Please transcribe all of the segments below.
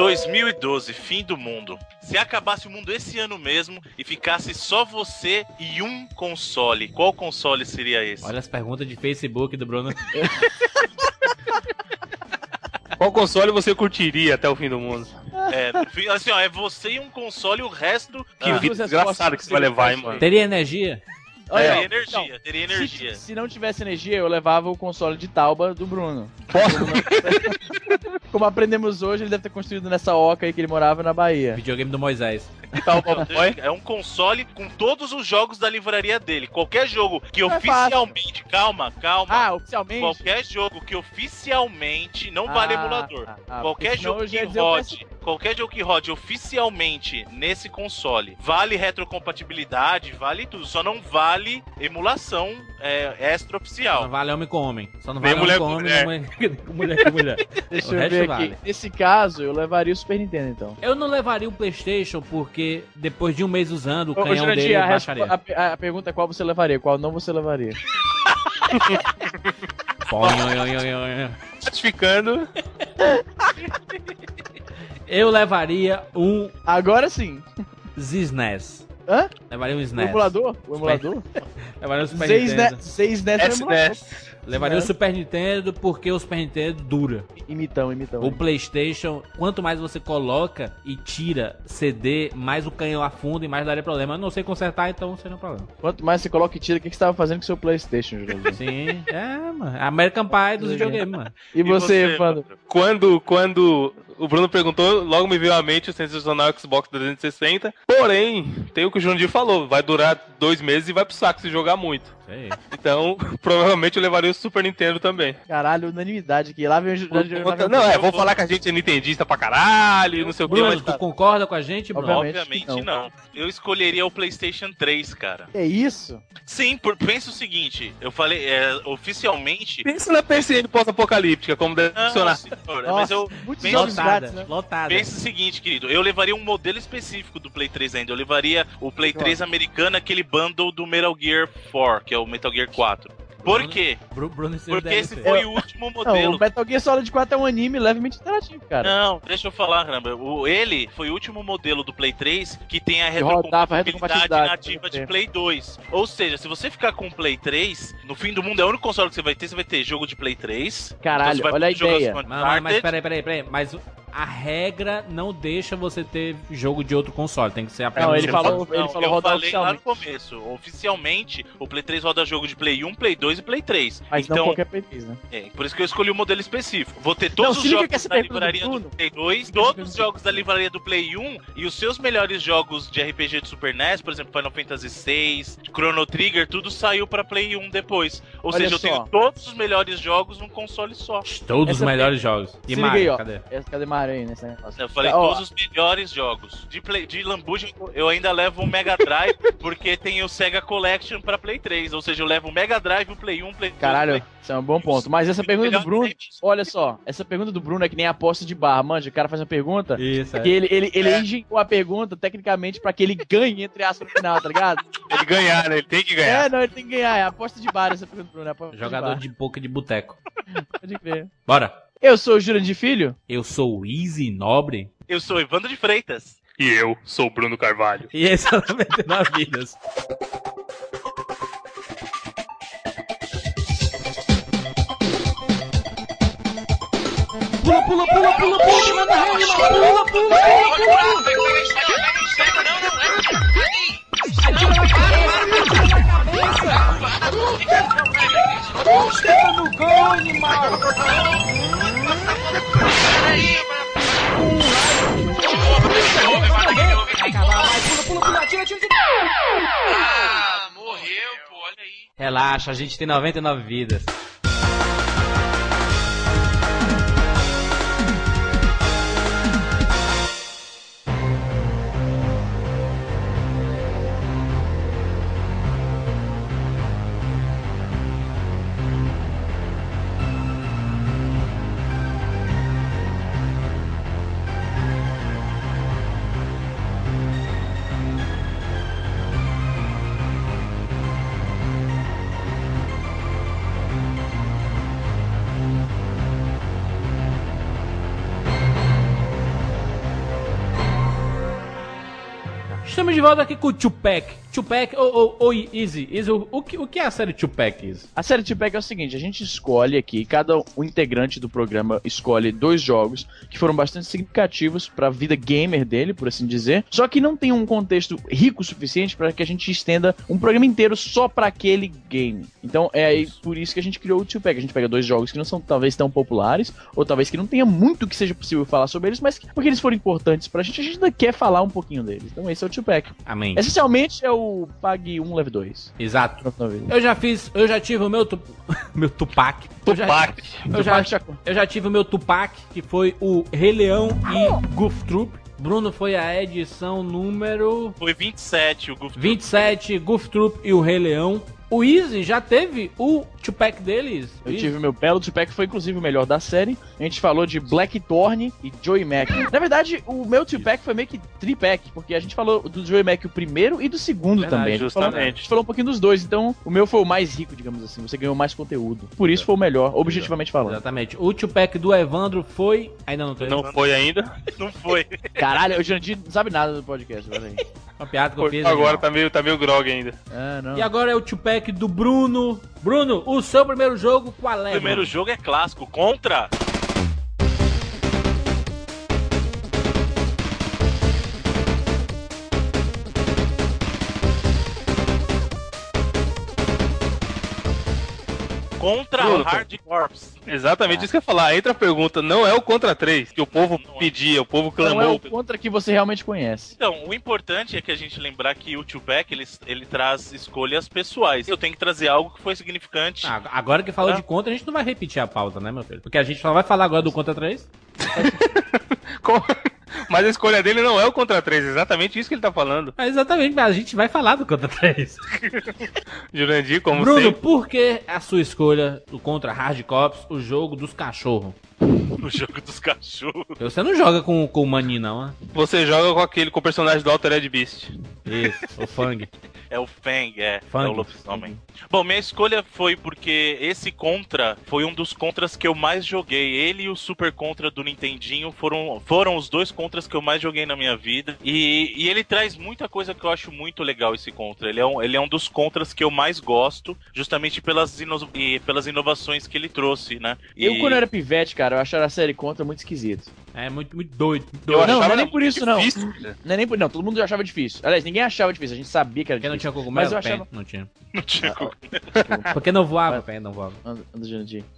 2012, fim do mundo. Se acabasse o mundo esse ano mesmo e ficasse só você e um console, qual console seria esse? Olha as perguntas de Facebook do Bruno. Qual console você curtiria até o fim do mundo? É, assim, ó, é você e um console e o resto. Que vida desgraçada que você vai levar, hein, mano? Teria energia? Olha, É. teria energia, Então, teria Se, energia. se não tivesse energia, eu levava o console de Tauba do Bruno. Como aprendemos hoje, ele deve ter construído nessa oca aí que ele morava na Bahia. Videogame do Moisés. É um console com todos os jogos da livraria dele. Qualquer jogo que É oficialmente. Calma, calma. Ah, oficialmente? Qualquer jogo que oficialmente não vale Ah, emulador. ah, ah, qualquer jogo que rode, qualquer jogo que rode oficialmente nesse console, vale retrocompatibilidade, vale tudo. Só não vale emulação é, extra Não vale homem com homem. Só não vale mulher homem com com homem, nem mulher, mulher com mulher. Deixa O eu resto ver vale. aqui. Nesse caso, eu levaria o Super Nintendo, então. Eu não levaria o Playstation porque depois de um mês usando, o Ô, canhão Jurandir, dele a, baixaria. a- a pergunta é qual você levaria, qual não você levaria. Ratificando. Eu levaria um Agora sim. SNES. Hã? Levaria um O SNES. emulador? O emulador? Levaria um Super Seis Nintendo. ne- Seis NES é o. SNES. Levaria o SNES. Super Nintendo porque o Super Nintendo dura. Imitão, imitão. O PlayStation, quanto mais você coloca e tira CD, mais o canhão afunda e mais daria problema. Eu não sei consertar, então não seria um problema. Quanto mais você coloca e tira, o que que você tava fazendo com o seu Playstation, Jurandir? Sim, é, mano. American Pie dos videogames, mano. E você, Fando? Quando, quando o Bruno perguntou, logo me veio à mente o sensacional Xbox 360. Porém, tem o que o Jurandir falou, vai durar dois meses e vai pro saco se jogar muito. Sei. Então, provavelmente eu levaria o Super Nintendo também. Caralho, unanimidade aqui. Lá vem o Não, é, vou falar que a gente é nintendista pra caralho, não sei o que, Bruno, mas tu concorda com a gente, Bruno? Obviamente. Obviamente não. Eu escolheria o PlayStation 3, cara. É isso? Sim, por, pensa o seguinte: eu falei, é, oficialmente. pensa na PCN pós-apocalíptica, como deve Não, funcionar. senhor, mas Nossa, eu bem jogos Lotada, grátis, né? lotada. Pensa o seguinte, querido, eu levaria um modelo específico do Play 3 ainda. Eu levaria o Play 3 americano, aquele bundle do Metal Gear 4, que é o Metal Gear 4. Por quê? Bru- Bruno Porque esse ser. foi o último Não, modelo. o Metal Gear Solid 4 é um anime levemente interativo, cara. Não, deixa eu falar, caramba. O, ele foi o último modelo do Play 3 que tem a retrocompatibilidade nativa de. Play 2. Ou seja, se você ficar com o Play 3, no fim do mundo é o único console que você vai ter, você vai ter jogo de Play 3. Caralho, Então você vai olha a ideia. Mas, mas, mas peraí, peraí, peraí. Mas a regra não deixa você ter jogo de outro console. Tem que ser apenas Não, ele um falou- console. ele Não, falou eu rodar falei lá no oficialmente. começo. Oficialmente, o Play 3 roda jogo de Play 1, Play 2 e Play 3. Mas não então, qualquer Play 3, né? é, por isso que eu escolhi o modelo específico. Vou ter todos se os liga jogos que essa da do livraria do, Bruno- Play 2, Fica essa todos os jogos da livraria do Play 1 e os seus melhores jogos de RPG de Super NES, por exemplo, Final Fantasy VI, Chrono Trigger, tudo saiu pra Play 1 depois. Ou Olha seja, eu só. tenho todos os melhores jogos num console só. Todos os Essa melhores jogos. E Mario, cadê? Essa- Cadê Mario aí nesse negócio? Eu falei Ó, todos os melhores jogos. De, play, de Lambuja, eu ainda levo o Mega Drive, porque tem o Sega Collection pra Play 3. Ou seja, eu levo o Mega Drive, o Play 1, Play 2. Caralho, Play... isso é um bom ponto. Mas essa pergunta do Bruno, olha só, essa pergunta do Bruno é que nem a aposta de barra. Manja, o cara faz uma pergunta Isso, é. que ele, ele, ele É. engenhou a pergunta tecnicamente pra que ele ganhe, entre aspas, no final, tá ligado? Ele ganhar, né? Ele tem que ganhar. É, não, ele tem que ganhar. É aposta de bar essa pergunta do Bruno. É Jogador de de poker de boteco. Pode crer. Bora. Eu sou o Jurandir Filho. Eu sou o Easy Nobre. Eu sou Evandro de Freitas. E eu sou o Bruno Carvalho. E esse é o 99 Vidas. Pula, pula, pula, pula, pula, manda rima, pula, pula, pula, pula. no gol, animal! Pula, pula, pula, tira, tira, tira! Ah, morreu, pô, olha aí. Relaxa, a gente tem 99 vidas. Estamos de volta aqui com o Tupac. Tupac, ou oh, oh, Easy, Easy o, o, que, o que é a série Tupac, Easy? A série T-Pack é o seguinte, a gente escolhe aqui, cada um integrante do programa escolhe dois jogos que foram bastante significativos para a vida gamer dele, por assim dizer, só que não tem um contexto rico o suficiente para que a gente estenda um programa inteiro só para aquele game. Então é aí por isso que a gente criou o Two Pack. A gente pega dois jogos que não são talvez tão populares, ou talvez que não tenha muito que seja possível falar sobre eles, mas que, porque eles foram importantes pra gente, a gente ainda quer falar um pouquinho deles. Então esse é o Two Pack. Amém. Essencialmente é o Pag 1 Leve 2. Exato. Eu já fiz, eu já tive o meu tu... meu Tupac. Eu já- Tupac. Eu já, Tupac já- eu já tive o meu Tupac, que foi o Rei Leão e Goof Troop. Bruno foi a edição número Foi 27 o Goof 27, Goof Troop e o Rei Leão. O Easy já teve o Tupac deles. Eu tive o meu belo Two Pack, foi inclusive o melhor da série. A gente falou de Blackthorn e Joey Mac. Na verdade, o meu Two Pack foi meio que tripack, porque a gente falou do Joey Mac o primeiro e do segundo Verdade, também. A gente falou- A justamente. gente falou um pouquinho dos dois, então o meu foi o mais rico, digamos assim. Você ganhou mais conteúdo. Por isso foi o melhor, objetivamente falando. Exatamente. O Tupac do Evandro foi. Ainda não teve. Não foi ainda. Não foi. Caralho, o Jandir não sabe nada do podcast, aí. Uma piada que eu fiz. Agora animal. tá meio, tá meio grog ainda. Ah, não. E agora é o Tupac do Bruno. Bruno, o seu primeiro jogo, qual é? O primeiro Bruno? jogo é clássico. Contra. Contra Bruno, Hard Corps. Exatamente isso que eu ia falar. Entra a pergunta, não é o contra 3 que o povo Não é. pedia, o povo Não é clamou. o contra que você realmente conhece. Então, o importante é que a gente lembrar que o Tupac, ele, ele traz escolhas pessoais. Eu tenho que trazer algo que foi significante. Ah, agora que falou Ah. de conta, a gente não vai repetir a pauta, né, meu filho? Porque a gente só vai falar agora do contra 3. Com- Mas a escolha dele não é o contra 3, exatamente isso que ele tá falando. É exatamente, mas a gente vai falar do contra 3. Jurandir, como Bruno, sempre. por que a sua escolha do contra Hard Cops, o jogo dos cachorros? O jogo dos cachorros. Você não joga com, com o Mani, não, né? Você joga com aquele, com o personagem do Altered Beast. Isso, o Fang. É o Fang, é. Fang. É o lobisomem. Bom, minha escolha foi porque esse Contra foi um dos Contras que eu mais joguei. Ele e o Super Contra do Nintendinho foram, foram os dois Contras que eu mais joguei na minha vida. E, e ele traz muita coisa que eu acho muito legal, esse Contra. Ele é um, ele é um dos Contras que eu mais gosto, justamente pelas, ino pelas inovações que ele trouxe, né? Eu, E- quando era pivete, cara, eu achava a série contra muito esquisito. É muito, muito doido. muito Eu doido. não, não é achava nem por isso, não. difícil. Não é nem por. Não, todo mundo já achava difícil. Aliás, ninguém achava difícil, a gente sabia que era Porque não difícil. tinha cogumelo? Mas eu achava- Não tinha. Não tinha como. Porque não voava, pé, não voava.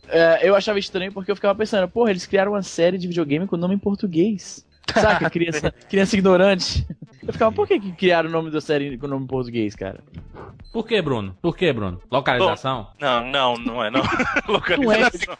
É, eu achava estranho porque eu ficava pensando, porra, eles criaram uma série de videogame com nome em português. Saca? Criança, criança ignorante. Eu ficava, por que, que criaram o nome da série com nome em português, cara? Por que, Bruno? Por que, Bruno? Localização? Não, não, não é não. Não é, Localização.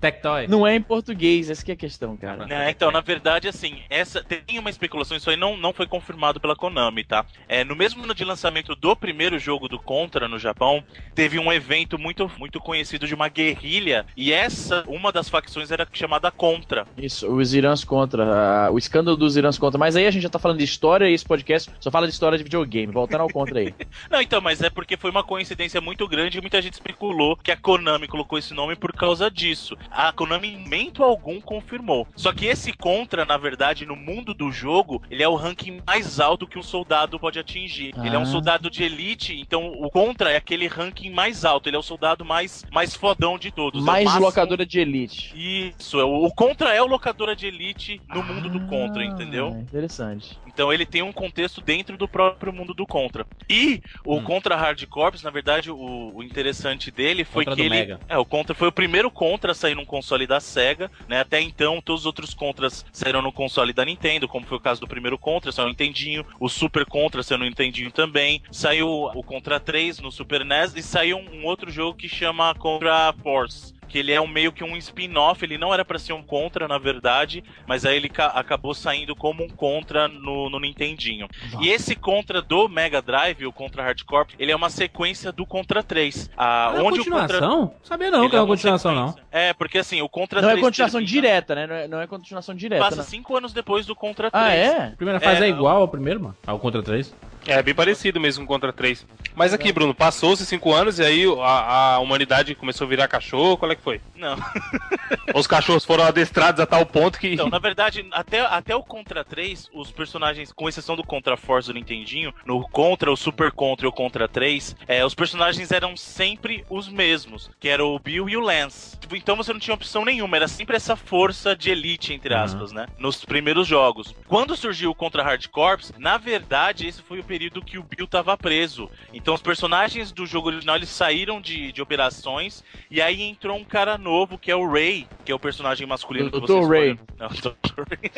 Tectoy? não é em português, essa que é a questão, cara. É, então, na verdade, assim, essa tem uma especulação, isso aí não, não foi confirmado pela Konami, tá? É, no mesmo ano de lançamento do primeiro jogo do Contra no Japão, teve um evento muito, muito conhecido de uma guerrilha, e essa, uma das facções era chamada Contra. Isso, os Irãs contra, ah, o escândalo dos Irãs contra. Mas aí a gente já tá falando de história e podcast só fala de história de videogame. Voltando ao contra aí. Não, então, mas é porque foi uma coincidência muito grande e muita gente especulou que a Konami colocou esse nome por causa disso. A Konami, em momento algum, confirmou. Só que esse Contra, na verdade, no mundo do jogo, ele é o ranking mais alto que um soldado pode atingir. Ele é um Ah. soldado de elite, então o Contra é aquele ranking mais alto. Ele é o soldado mais, mais fodão de todos. É Mais máximo- locadora de elite. Isso, é o o Contra é o locadora de elite no mundo do Contra, Ah, entendeu? Interessante. Então ele tem um contexto dentro do próprio mundo do Contra. E o Hum. Contra Hard Corps, na verdade, o, o interessante dele foi Contra que ele. Mega. É, o Contra foi o primeiro Contra a sair num console da SEGA, né? Até então, todos os outros Contras saíram no console da Nintendo, como foi o caso do primeiro Contra, saiu no Nintendinho, o Super Contra saiu no Nintendinho também, saiu o Contra 3 no Super NES e saiu um outro jogo que chama Contra Force. Que ele é um meio que um spin-off, ele não era pra ser um Contra, na verdade, mas aí ele ca- acabou saindo como um Contra no, no Nintendinho. E esse Contra do Mega Drive, o Contra Hardcore, ele é uma sequência do Contra 3. Ah, É uma onde o Contra. continuação? Sabia não Ele que é uma continuação, não. É, porque assim, o Contra Não é 3 continuação termina- direta, né? Não é, não é continuação direta. Passa né? cinco anos depois do Contra 3. Ah, é? A primeira fase é, É, igual ao primeiro, mano? Ao Contra 3. É bem parecido mesmo com Contra 3. Mas aqui, Bruno, passou-se cinco anos e aí a, a humanidade começou a virar cachorro, qual é que foi? Não. Os cachorros foram adestrados a tal ponto que. Então, na verdade, até, até o Contra 3, os personagens, com exceção do Contra Force do Nintendinho, no Contra, o Super Contra e o Contra 3, é, os personagens eram sempre os mesmos, que era o Bill e o Lance. Tipo, Então você não tinha opção nenhuma, era sempre essa força de elite, entre aspas, né? Nos primeiros jogos. Quando surgiu o Contra Hard Corps, na verdade, esse foi o período que o Bill tava preso. Então os personagens do jogo original, eles saíram de, de operações, e aí entrou um cara novo, que é o Ray, que é o personagem masculino que Dr. você Ray. Não, Dr. Ray.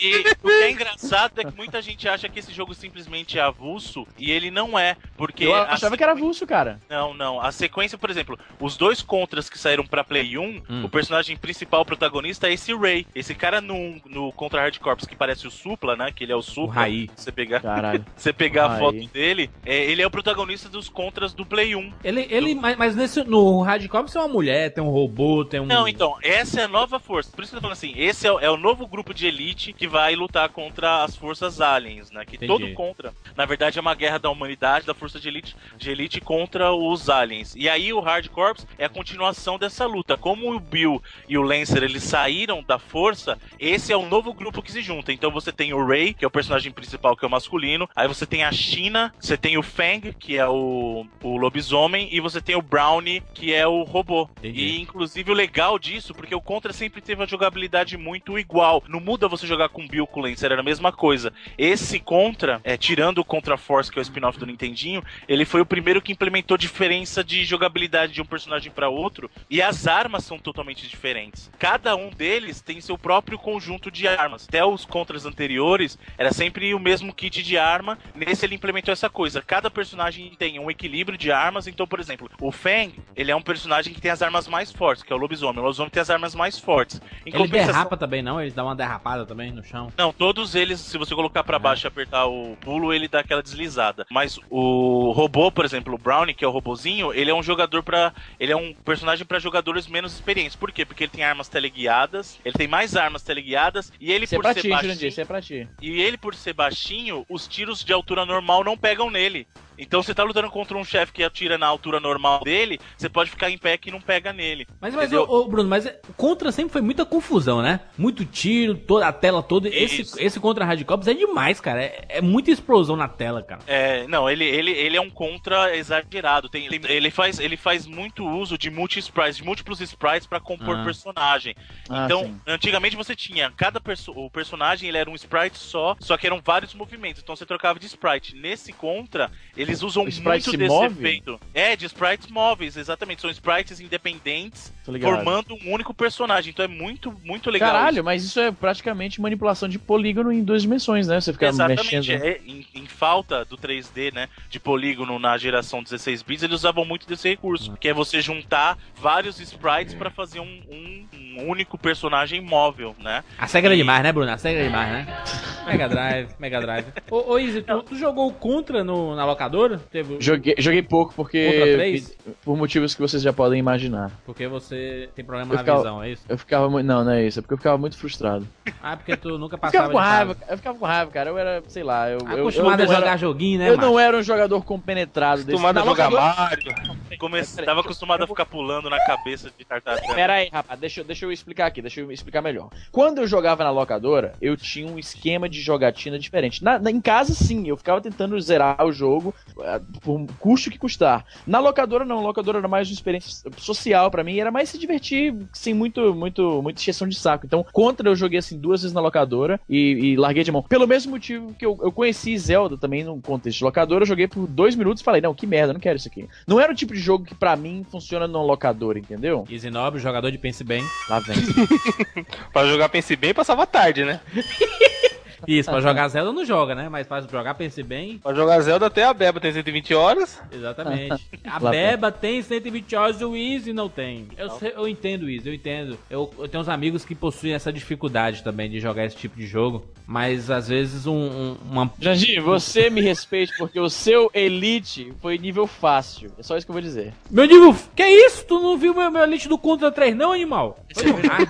e o que é engraçado é que muita gente acha que esse jogo simplesmente é avulso, e ele não é, porque... Eu achava que era avulso, cara. não, não. A sequência, por exemplo, os dois contras que saíram pra Play 1, Hum. o personagem principal, o protagonista, é esse Ray. Esse cara no, no Contra Hard Corps, que parece o Supla, né? Que ele é o Supla. Raí. Você pegar, Caralho. Você pegar a foto dele, é, ele é o protagonista dos contras do Play 1. Ele, ele, mas, mas nesse, no Hardcore você é uma mulher, tem um robô, tem um. Não, então, essa é a nova força. Por isso que eu tô falando assim, esse é, o- é o novo grupo de elite que vai lutar contra as forças aliens, né? Que Entendi. todo contra. Na verdade, é uma guerra da humanidade, da força de elite, de elite contra os aliens. E aí o Hard Corps é a continuação dessa luta. Como o Bill e o Lancer eles saíram da força, esse é o novo grupo que se junta. Então você tem o Ray, que é o personagem principal, que é o masculino. Aí você tem a China, você tem o Fang, que é o, o lobisomem, e você tem o Brownie, que é o robô. Entendi. E inclusive o legal disso, porque o Contra sempre teve a jogabilidade muito igual. Não muda você jogar com o Bill com Lancer, era a mesma coisa. Esse Contra, é, tirando o Contra Force, que é o spin-off do Nintendinho, ele foi o primeiro que implementou diferença de jogabilidade de um personagem para outro. E as armas são totalmente diferentes. Cada um deles tem seu próprio conjunto de armas. Até os Contras anteriores, era sempre o mesmo kit de arma. Nesse ele implementou essa coisa. Cada personagem tem um equilíbrio de armas. Então, por exemplo, o Fang, ele é um personagem que tem as armas mais fortes, que é o lobisomem. O lobisomem tem as armas mais fortes. Em Ele compensação- derrapa também, não? Ele dá uma derrapada também no chão. não, todos eles, se você colocar pra baixo e apertar o pulo, ele dá aquela deslizada. Mas o robô, por exemplo, o Brownie, que é o robozinho, ele é um jogador pra. Ele é um personagem pra jogadores menos experientes. Por quê? Porque ele tem armas teleguiadas, ele tem mais armas teleguiadas, e ele Isso é por pra ser ti, baixinho, Jurandir, é pra ti. e ele por ser baixinho, os tiros de altura normal não pegam nele. Então você tá lutando contra um chefe que atira na altura normal dele, você pode ficar em pé que não pega nele. Mas, mas ô, ô, Bruno, mas o Contra sempre foi muita confusão, né? Muito tiro, toda a tela toda. Esse, Isso. esse Contra Hard Cops é demais, cara. É, é muita explosão na tela, cara. É, não, ele, ele, ele é um contra exagerado. Tem, ele, ele faz, ele faz muito uso de multi-sprites, de múltiplos sprites pra compor Ah. personagem. Ah, então, sim. antigamente você tinha cada perso o personagem, ele era um sprite só, só que eram vários movimentos. Então você trocava de sprite. Nesse contra, eles usam muito se desse move? efeito. É, de sprites móveis, exatamente. São sprites independentes formando um único personagem. Então é muito, muito legal. Caralho, mas isso é praticamente manipulação de polígono em duas dimensões, né? Você fica Exatamente, mexendo. é, em, em falta do 3D, né, de polígono na geração 16 bits, eles usavam muito desse recurso, que é você juntar vários sprites pra fazer um, um- um único personagem móvel, né? A SEGA era demais, né, Bruno? A SEGA era demais, né? Mega Drive, Mega Drive. Ô, ô Izzy, tu, tu jogou o Contra no, na locadora? Teve, Joguei, joguei pouco porque. Por motivos que vocês já podem imaginar. Porque você tem problema Eu na ficava- visão, é isso? Eu ficava muito. Não, não é isso. É porque eu ficava muito frustrado. Ah, porque tu nunca Eu passava ficava com raiva. Eu ficava com raiva, cara. Eu era, sei lá. Eu, eu- Acostumado eu, a não jogar era, joguinho, né, Eu macho? não era um jogador compenetrado desse. Acostumado a jogar Mario. Come... Peraí, Tava acostumado a ficar pulando na cabeça de tartaruga. Pera aí, rapaz, deixa, eu- deixa eu explicar aqui, deixa eu explicar melhor. Quando eu jogava na locadora, eu tinha um esquema de jogatina diferente. Na, na- em casa, sim, eu ficava tentando zerar o jogo por custo que custar. Na locadora, não, locadora era mais uma experiência social pra mim, era mais se divertir sem muito, muito, muita exceção de saco. Então, contra eu joguei assim duas vezes na locadora e, e larguei de mão. Pelo mesmo motivo que eu, eu conheci Zelda também num contexto de locadora, eu joguei por dois minutos e falei, não, que merda, não quero isso aqui. Não era o tipo de jogo que pra mim funciona numa locadora, entendeu? Izzy Nobre, jogador de Pense Bem. Lá vem. Pra jogar Pense Bem, passava tarde, né? Isso, pra jogar Zelda não joga, né? Mas pra jogar Pense Bem, Pra jogar Zelda até a Beba tem 120 horas. exatamente. A. Beba tem 120 horas e o Easy não tem. Eu, eu entendo isso, eu entendo. Eu, eu tenho uns amigos que possuem essa dificuldade também de jogar esse tipo de jogo. Mas às vezes um, um- uma. Jandir, você me respeite porque o seu Elite foi nível fácil. É só isso que eu vou dizer. Meu nível. Que isso? Tu não viu meu, meu Elite do Contra 3, não, animal? Foi hard.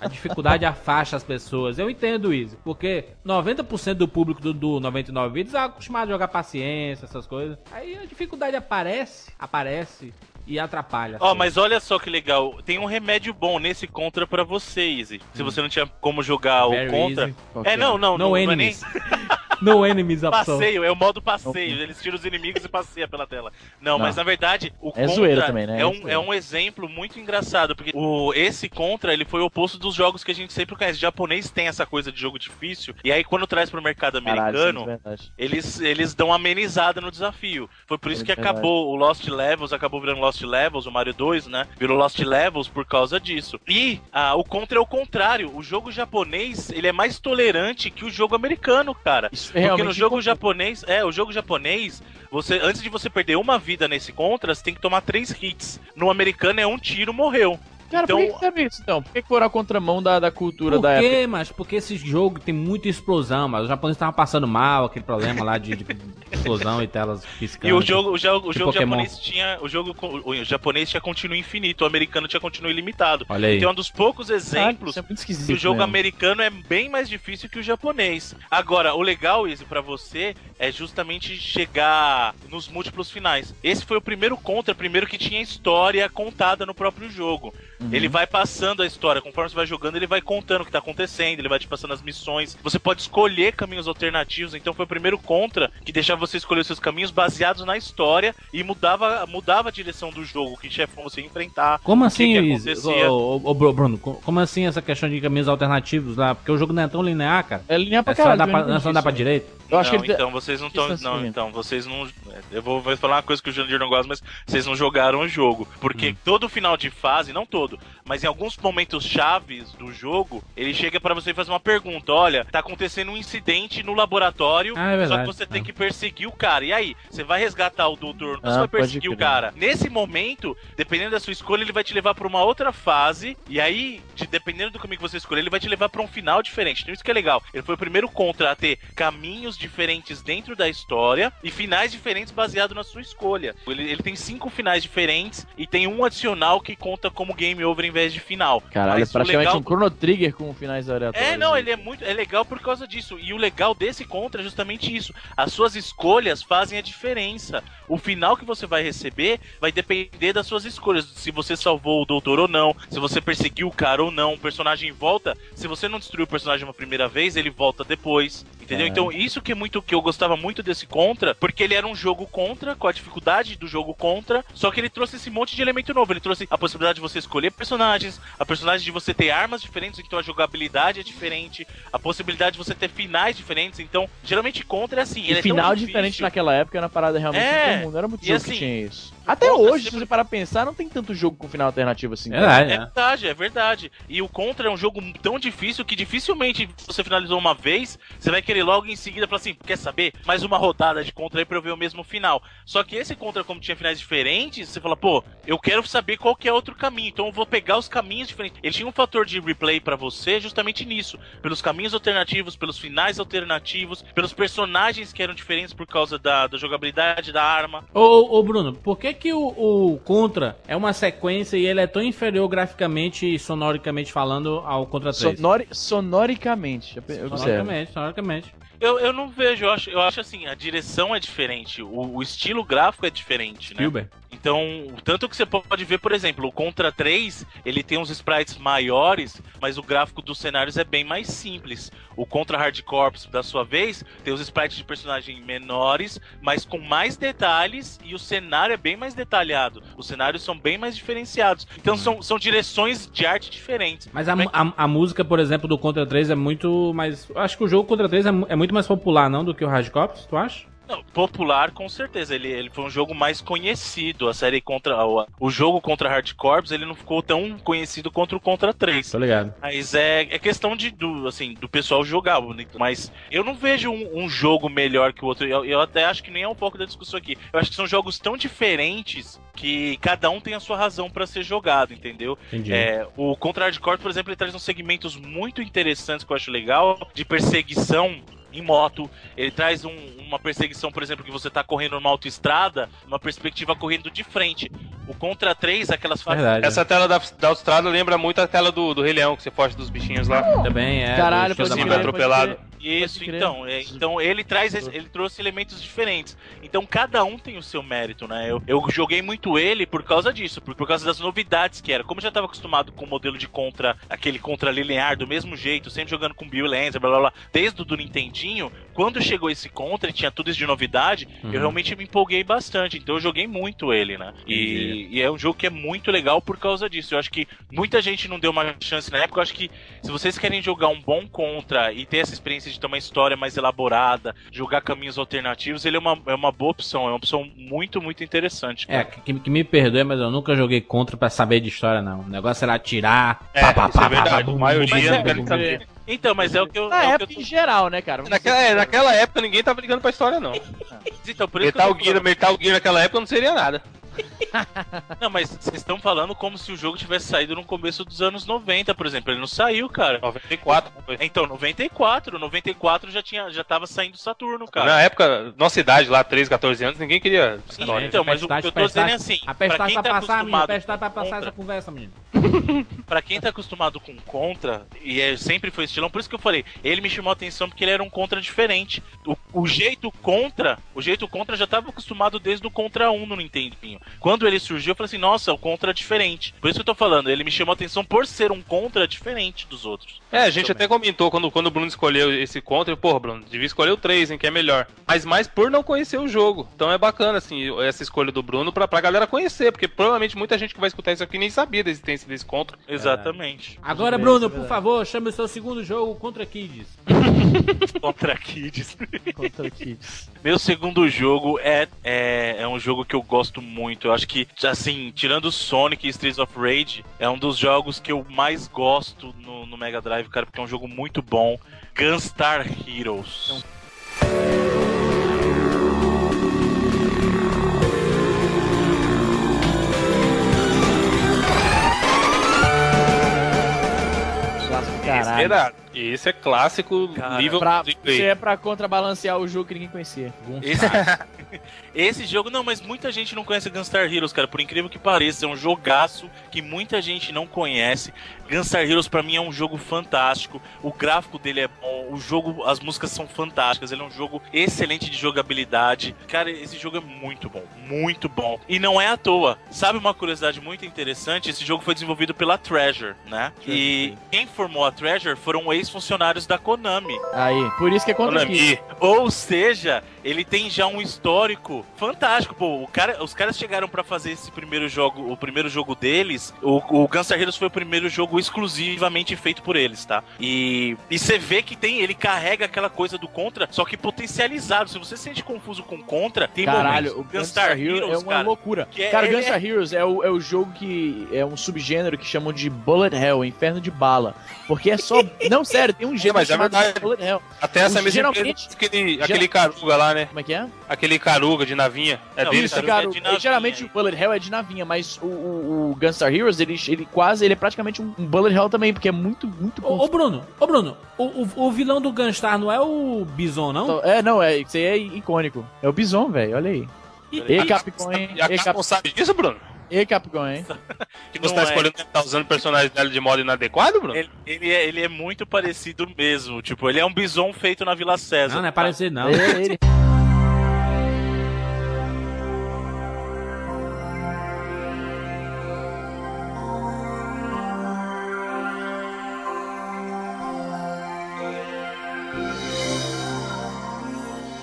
A dificuldade afasta as pessoas. Eu entendo isso. Porque 90% do público do, do 99 vídeos é acostumado a jogar paciência, essas coisas. Aí a dificuldade aparece, aparece e atrapalha. Ó, mas olha só que legal. Tem um remédio bom nesse contra pra você, Easy. Se você não tinha como jogar Very o contra. easy. É, não, não, No não, não é nem. No enemies opção. passeio, é o modo passeio. Eles tiram os inimigos e passeia pela tela. Não, Não. mas na verdade, o É contra zoeira também, né? é, É um, é um exemplo muito engraçado, porque o, esse contra, ele foi o oposto dos jogos que a gente sempre conhece. O japonês tem essa coisa de jogo difícil, e aí quando traz pro mercado Caralho, americano, é verdade. eles, eles dão uma amenizada no desafio. Foi por isso É que verdade. acabou o Lost Levels, acabou virando Lost Levels, o Mario 2, né? Virou Lost Levels por causa disso. E ah, o contra é o contrário. O jogo japonês, ele é mais tolerante que o jogo americano, cara. Isso é Porque no jogo japonês, é, o jogo japonês, você antes de você perder uma vida nesse contra, você tem que tomar três hits. No americano é um tiro, morreu. Cara, Então- por que que sabe isso então? Por que que foram a contramão da, da cultura Por da época? quê, mas? Porque esse jogo tem muita explosão, mas os japoneses estavam passando mal, aquele problema lá de, de explosão e telas piscando. E o jogo, o jogo, o de jogo Pokémon. japonês tinha, o jogo o japonês tinha continuo infinito, o americano tinha continuo ilimitado. Olha aí. Então é um dos poucos exemplos é muito esquisito. que o jogo mesmo. americano é bem mais difícil que o japonês. Agora, o legal, Izzy, pra você é justamente chegar nos múltiplos finais. Esse foi o primeiro contra, primeiro que tinha história contada no próprio jogo. Uhum. Ele vai passando a história, conforme você vai jogando, ele vai contando o que tá acontecendo, ele vai te passando as missões. Você pode escolher caminhos alternativos, então foi o primeiro contra que deixava você escolher os seus caminhos baseados na história e mudava, mudava a direção do jogo, que chefão você ia enfrentar. Como que assim, que acontecia. Ô, ô, ô, Bruno, co- como assim essa questão de caminhos alternativos lá? Porque o jogo não é tão linear, cara. É linear pra É só caralho. andar eu pra, é só andar pra direita? Eu acho não, que ele... então vocês não estão. é Não, então, vocês não. Eu vou, vou falar uma coisa que o Jandir não gosta, mas vocês não jogaram o jogo. Porque todo final de fase, não todo, mas em alguns momentos chaves do jogo, ele chega pra você e faz uma pergunta: olha, tá acontecendo um incidente no laboratório, Ah, é só verdade. que você tem que perseguir o cara. E aí, você vai resgatar o doutor, Ah, você vai perseguir o cara. Nesse momento, dependendo da sua escolha, ele vai te levar pra uma outra fase. E aí, de- dependendo do caminho que você escolher, ele vai te levar pra um final diferente. Então isso que é legal. Ele foi o primeiro contra a ter caminhos diferentes dentro da história e finais diferentes baseado na sua escolha. Ele, ele tem cinco finais diferentes e tem um adicional que conta como game over em vez de final. Caralho, é Mas o praticamente legal- um Chrono Trigger com finais aleatórios. é, não, ele é muito. É legal por causa disso. E o legal desse contra é justamente isso. As suas escolhas fazem a diferença. O final que você vai receber vai depender das suas escolhas. Se você salvou o doutor ou não, se você perseguiu o cara ou não, o personagem volta. Se você não destruiu o personagem uma primeira vez, ele volta depois. Entendeu? É. Então, isso que é muito que eu gostava muito desse contra, porque ele era um jogo contra, com a dificuldade do jogo contra, só que ele trouxe esse monte de elemento novo. Ele trouxe a possibilidade de você escolher personagens, a personagem de você ter armas diferentes, então a jogabilidade é diferente, a possibilidade de você ter finais diferentes. Então, geralmente contra é assim. ele E é tão final difícil. diferente naquela época era uma parada realmente É, incomum. Não era muito jogo assim, que tinha isso. Até Contra hoje, se você parar pra pensar, não tem tanto jogo com final alternativo assim. Verdade, É né? verdade, é verdade. E o Contra é um jogo tão difícil que dificilmente se você finalizou uma vez, você vai querer logo em seguida falar assim, quer saber? Mais uma rodada de Contra aí pra eu ver o mesmo final. Só que esse Contra, como tinha finais diferentes, você fala, pô, eu quero saber qual que é outro caminho, então eu vou pegar os caminhos diferentes. Ele tinha um fator de replay pra você justamente nisso, pelos caminhos alternativos, pelos finais alternativos, pelos personagens que eram diferentes por causa da, da jogabilidade da arma. Ô, ô, Bruno, por que que o, o Contra é uma sequência e ele é tão inferior graficamente e sonoricamente falando ao Contra 3? Sonori- sonoricamente. Sonoricamente, sonoricamente. Eu, eu não vejo, eu acho, eu acho assim, a direção é diferente, o, o estilo gráfico é diferente, né? Spielberg. Então, tanto que você pode ver, por exemplo, o Contra 3, ele tem uns sprites maiores, mas o gráfico dos cenários é bem mais simples. O Contra Hard Corps, da sua vez, tem os sprites de personagem menores, mas com mais detalhes e o cenário é bem mais detalhado. Os cenários são bem mais diferenciados. Então, são, são direções de arte diferentes. Mas a, a, a música, por exemplo, do Contra 3 é muito mais. Acho que o jogo Contra 3 é, é muito mais popular, não? Do que o Hard Corps, tu acha? Não, popular, com certeza. Ele, ele foi um jogo mais conhecido. A série contra. O, o jogo contra Hard Corps, ele não ficou tão conhecido contra o Contra 3. Tô ligado. Mas é, é questão de, do, assim, do pessoal jogar. Mas eu não vejo um, um jogo melhor que o outro. Eu, eu até acho que nem é um pouco da discussão aqui. Eu acho que são jogos tão diferentes que cada um tem a sua razão pra ser jogado, entendeu? Entendi. É, o Contra Hardcore, por exemplo, ele traz uns segmentos muito interessantes que eu acho legal, de perseguição em moto. Ele traz um- uma perseguição, por exemplo, que você tá correndo numa autoestrada, uma perspectiva correndo de frente. O Contra 3, aquelas fases. Verdade. Essa tela da, da Austrália lembra muito a tela do, do Rei Leão, que você foge dos bichinhos lá. Também é. Caralho, do show pode pode atropelado. crer. Isso, então. é, então ele traz, ele trouxe elementos diferentes. Então cada um tem o seu mérito, né? Eu, eu joguei muito ele por causa disso, por, por causa das novidades que era. Como eu já tava acostumado com o modelo de contra, aquele contra linear do mesmo jeito, sempre jogando com Bill Lancer, blá blá blá, desde o do Nintendinho, quando chegou esse contra e tinha tudo isso de novidade, Uhum. eu realmente me empolguei bastante. Então eu joguei muito ele, né? E, e é um jogo que é muito legal por causa disso. Eu acho que muita gente não deu uma chance na época. Eu acho que se vocês querem jogar um bom contra e ter essa experiência de ter uma história mais elaborada, jogar caminhos alternativos, ele é uma, é uma boa opção. É uma opção muito, muito interessante. É, cara. que, que me perdoe, mas eu nunca joguei contra pra saber de história, não. O negócio era atirar. É, isso é verdade. A maioria Mas é- não quer nem saber. Então, mas é o que eu. Na é que eu época em geral, né, cara? Naquela, é, naquela época ninguém tava ligando pra história, não. Então, por isso que eu Metal Gear. Metal Gear naquela época não seria nada. Não, mas vocês estão falando como se o jogo tivesse saído no começo dos anos 90, por exemplo. Ele não saiu, cara. 94. foi. Então, 94, 94 já tinha, já tava saindo Saturno, cara. Na época, nossa idade lá, 13, 14 anos, ninguém queria história. Então, mas o que eu tô dizendo é assim, A pra quem pra tá passar, menino. Pra com passar contra- essa conversa, menino. Pra quem tá acostumado com Contra, e é, sempre foi estilão, por isso que eu falei, ele me chamou a atenção porque ele era um Contra diferente. O, o jeito Contra, o jeito Contra já tava acostumado desde o Contra 1 no Nintendinho. Quando ele surgiu, eu falei assim, nossa, o Contra é diferente. Por isso que eu tô falando, ele me chamou a atenção por ser um Contra diferente dos outros. É, a gente até comentou quando, quando o Bruno escolheu esse contra, porra, Bruno, devia escolher o 3, hein, que é melhor. Mas mais por não conhecer o jogo. Então é bacana, assim, essa escolha do Bruno pra, pra galera conhecer, porque provavelmente muita gente que vai escutar isso aqui nem sabia da existência desse contra. Exatamente. Agora, Bruno, é por favor, chame o seu segundo jogo contra Kids. Contra Kids. Contra Kids. Meu segundo jogo é, é, é um jogo que eu gosto muito. Eu acho que, assim, tirando Sonic e Streets of Rage, é um dos jogos que eu mais gosto no, no Mega Drive, cara, porque é um jogo muito bom. Gunstar Heroes. Esse, caralho. Era, esse é clássico, Cara, nível Pra, isso é pra contrabalancear o jogo que ninguém conhecia. Esse, esse jogo, não, mas muita gente não conhece Gunstar Heroes, cara, por incrível que pareça. É um jogaço que muita gente não conhece. Gunstar Heroes pra mim é um jogo fantástico. O gráfico dele é bom, o jogo, as músicas são fantásticas. Ele é um jogo excelente de jogabilidade. Cara, esse jogo é muito bom, muito bom. E não é à toa. Sabe uma curiosidade muito interessante? Esse jogo foi desenvolvido pela Treasure, né? E quem formou a Treasure foram ex-funcionários da Konami. Aí, por isso que é contra. Konami. Ou seja, ele tem já um histórico fantástico. Pô, o cara, os caras chegaram pra fazer esse primeiro jogo, o primeiro jogo deles. O, o Gunstar Heroes foi o primeiro jogo exclusivamente feito por eles, tá? E e você vê que tem, ele carrega aquela coisa do Contra, só que potencializado. Se você se sente confuso com Contra, tem Caralho, o momentos Gunstar Heroes é uma cara, loucura. é- cara, ele Gunstar Heroes é o, é o jogo que é um subgênero que chamam de Bullet Hell, Inferno de Bala. Porque é só. Não, sério, tem um gênero mas é chamado verdade. Bullet Hell. Até essa Os- mesma geralmente- empresa, aquele, aquele caruga lá, né? Como é que é? Aquele caruga de navinha. É Não, dele, Isso, Caruga é de navinha, geralmente hein? o Bullet Hell é de navinha, mas o, o, o Gunstar Heroes, ele, ele quase, ele é praticamente um, Bullet Hell também, porque é muito, muito Ô, ô, Bruno, ô, Bruno, o, o, o vilão do Gunstar não é o Bison, não? É, não, é, isso aí é icônico. É o Bison, velho, olha aí. E Capcom, hein? E a E, Capcom Cap... sabe disso, Bruno? E Capcom, hein? Que você tá é. escolhendo tá usando personagem dela de modo inadequado, Bruno? Ele, ele é, ele é muito parecido mesmo. Tipo, ele é um bison feito na Vila César. Não, não é parecido, não. Ele- ele-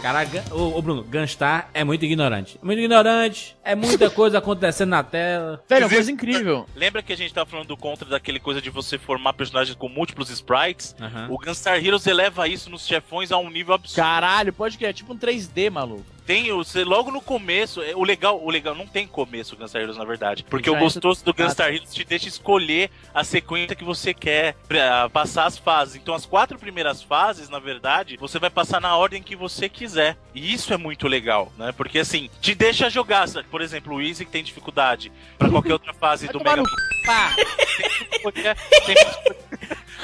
Cara, ô, ô, Bruno, Gunstar é muito ignorante. Muito ignorante, é muita coisa acontecendo na tela. Velho, é uma coisa incrível. Lembra que a gente tava falando do contra daquele coisa de você formar personagens com múltiplos sprites? Aham. O Gunstar Heroes eleva isso nos chefões a um nível absurdo. Caralho, pode que é tipo um 3D, maluco. Tem você logo no começo, é, o legal, o legal não tem começo o Gunstar Heroes na verdade, porque Já o gostoso do Gunstar Heroes te deixa escolher a sequência que você quer pra passar as fases. Então as quatro primeiras fases, na verdade, você vai passar na ordem que você quiser. E isso é muito legal, né? Porque assim, te deixa jogar, por exemplo, o Easy que tem dificuldade pra qualquer outra fase do Mega no- Pá!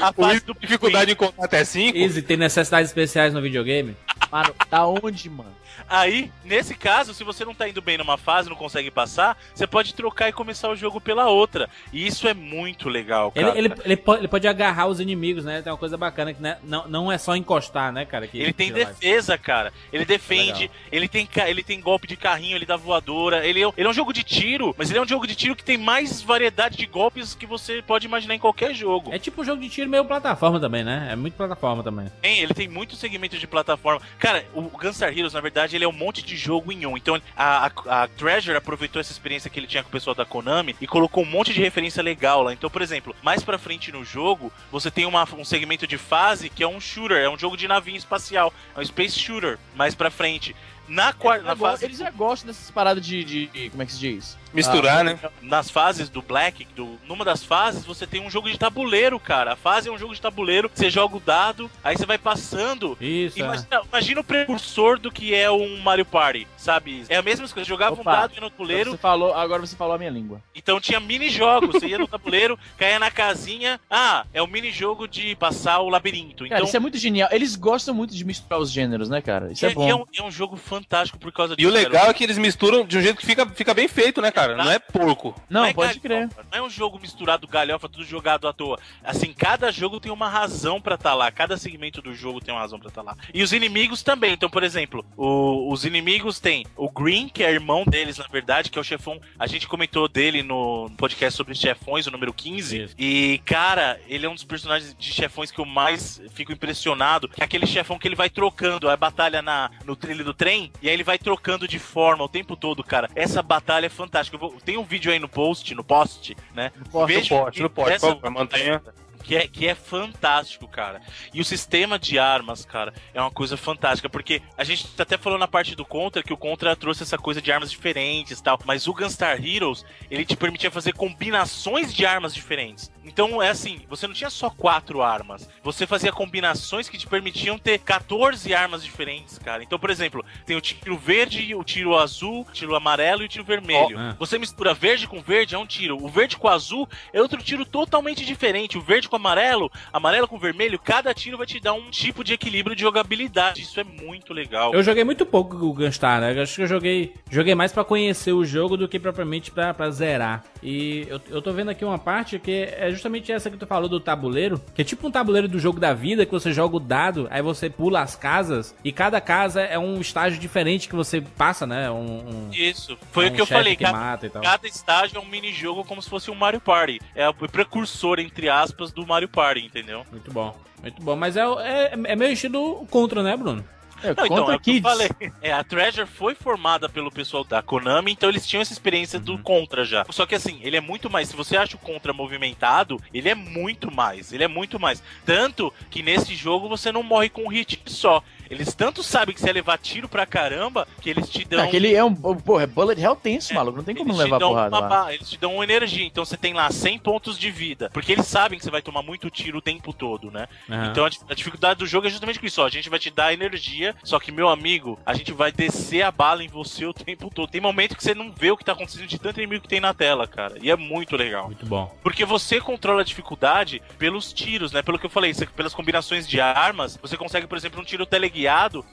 A fase do tem dificuldade em contar até 5. Easy, tem necessidades especiais no videogame? Mano, da onde, mano? Aí, nesse caso, se você não tá indo bem numa fase, não consegue passar, você pode trocar e começar o jogo pela outra. E isso é muito legal, Ele, cara. ele, ele, pode, ele pode agarrar os inimigos, né? Tem uma coisa bacana que né, não, não é só encostar, né, cara? Que, Ele tem defesa, cara. Ele defende, ele tem, ele tem golpe de carrinho, ele dá voadora. Ele é, ele é um jogo de tiro, mas ele é um jogo de tiro que tem mais variedade de golpes que você pode imaginar em qualquer jogo. É tipo um jogo de tiro meio plataforma também, né? É muito plataforma também. Tem, ele tem muito segmento de plataforma. Cara, o Gunstar Heroes, na verdade, ele é um monte de jogo em um. Então, a, a, a Treasure aproveitou essa experiência que ele tinha com o pessoal da Konami e colocou um monte de referência legal lá. Então, por exemplo, mais pra frente no jogo, você tem uma- um segmento de fase que é um shooter, é um jogo de navinha espacial, é um space shooter, mais pra frente. Na, quarta, na Agora, fase Eles já gostam dessas paradas de, de- de- Como é que se diz? Misturar, né? nas fases do Black, do, numa das fases, você tem um jogo de tabuleiro, cara. A fase é um jogo de tabuleiro, você joga o dado, aí você vai passando. Isso, é. Imagina, imagina o precursor do que é um Mario Party, sabe? É a mesma coisa, jogava Opa. um dado ia no tabuleiro, Você falou, agora você falou a minha língua. então tinha mini-jogos. Você ia no tabuleiro, caía na casinha, ah, é o mini-jogo de passar o labirinto. Cara, Então, isso é muito genial. Eles gostam muito de misturar os gêneros, né, cara? Isso é, é, bom. é um, é um jogo fantástico por causa E disso. o legal é que eles misturam de um jeito que fica, fica bem feito, né, cara? Não é porco. Não, é pode crer. galhofa, Não é um jogo misturado galhofa, tudo jogado à toa. Assim, cada jogo tem uma razão pra estar lá. Cada segmento do jogo tem uma razão pra estar lá. E os inimigos também. Então, por exemplo, o- os inimigos tem o Green, que é irmão deles, na verdade, que é o chefão. A gente comentou dele no podcast sobre chefões, o número 15. Isso. E, cara, ele é um dos personagens de chefões que eu mais fico impressionado. Que é aquele chefão que ele vai trocando a batalha na, no trilho do trem. E aí ele vai trocando de forma o tempo todo, cara. Essa batalha é fantástica. Eu vou- tem um vídeo aí no post, no post, né? post, Veja no post, no post, essa mantenha. Que é, que é fantástico, cara. E o sistema de armas, cara, é uma coisa fantástica. Porque a gente até falou na parte do Contra que o Contra trouxe essa coisa de armas diferentes e tal. Mas o Gunstar Heroes, ele te permitia fazer combinações de armas diferentes. Então é assim, você não tinha só quatro armas. Você fazia combinações que te permitiam ter 14 armas diferentes, cara. Então, por exemplo, tem o tiro verde, o tiro azul, o tiro amarelo e o tiro vermelho. É. Você mistura verde com verde, é um tiro. O verde com azul é outro tiro totalmente diferente. O verde com amarelo, amarelo com vermelho, cada tiro vai te dar um tipo de equilíbrio de jogabilidade. Isso é muito legal. Eu joguei muito pouco o Gunstar, né? Eu acho que eu joguei, joguei mais pra conhecer o jogo do que propriamente pra, pra zerar. E eu, eu tô vendo aqui uma parte que é justamente essa que tu falou do tabuleiro, que é tipo um tabuleiro do jogo da vida, que você joga o dado, aí você pula as casas, e cada casa é um estágio diferente que você passa, né? Um, um- Isso. Foi é o um que eu falei. que Cada, cada estágio é um mini-jogo como se fosse um Mario Party. É o precursor, entre aspas, do Mario Party, entendeu? Muito bom. Muito bom, mas é, o- é, é meio estilo contra, né, Bruno? É, Não, então, é o que eu Kids. falei. É, a Treasure foi formada pelo pessoal da Konami, então eles tinham essa experiência do Contra já. Só que assim, ele é muito mais. Se você acha o Contra movimentado, ele é muito mais. Ele é muito mais. Tanto que nesse jogo você não morre com um hit só. Eles tanto sabem que você ia levar tiro pra caramba que eles te dão. Aquele é um. Porra, é bullet hell tenso, maluco. Não tem como Eles não te levar dão porrada uma lá. Eles te dão uma energia, então você tem lá 100 pontos de vida. Porque eles sabem que você vai tomar muito tiro o tempo todo, né? Aham. Então a, a dificuldade do jogo é justamente com isso. Ó, a gente vai te dar energia, só que, meu amigo, a gente vai descer a bala em você o tempo todo. Tem momento que você não vê o que tá acontecendo de tanto inimigo que tem na tela, cara. E é muito legal. Muito bom. Porque você controla a dificuldade pelos tiros, né? Pelo que eu falei, você- pelas combinações de armas, você consegue, por exemplo, um tiro teleguiado,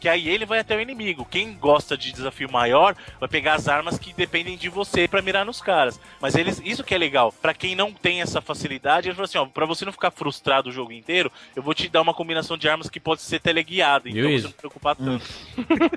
que aí ele vai até o inimigo. Quem gosta de desafio maior vai pegar as armas que dependem de você pra mirar nos caras. Mas eles, isso que é legal. Pra quem não tem essa facilidade, ele falou assim, ó, pra você não ficar frustrado o jogo inteiro, eu vou te dar uma combinação de armas que pode ser teleguiada, então você isso? não se preocupar tanto.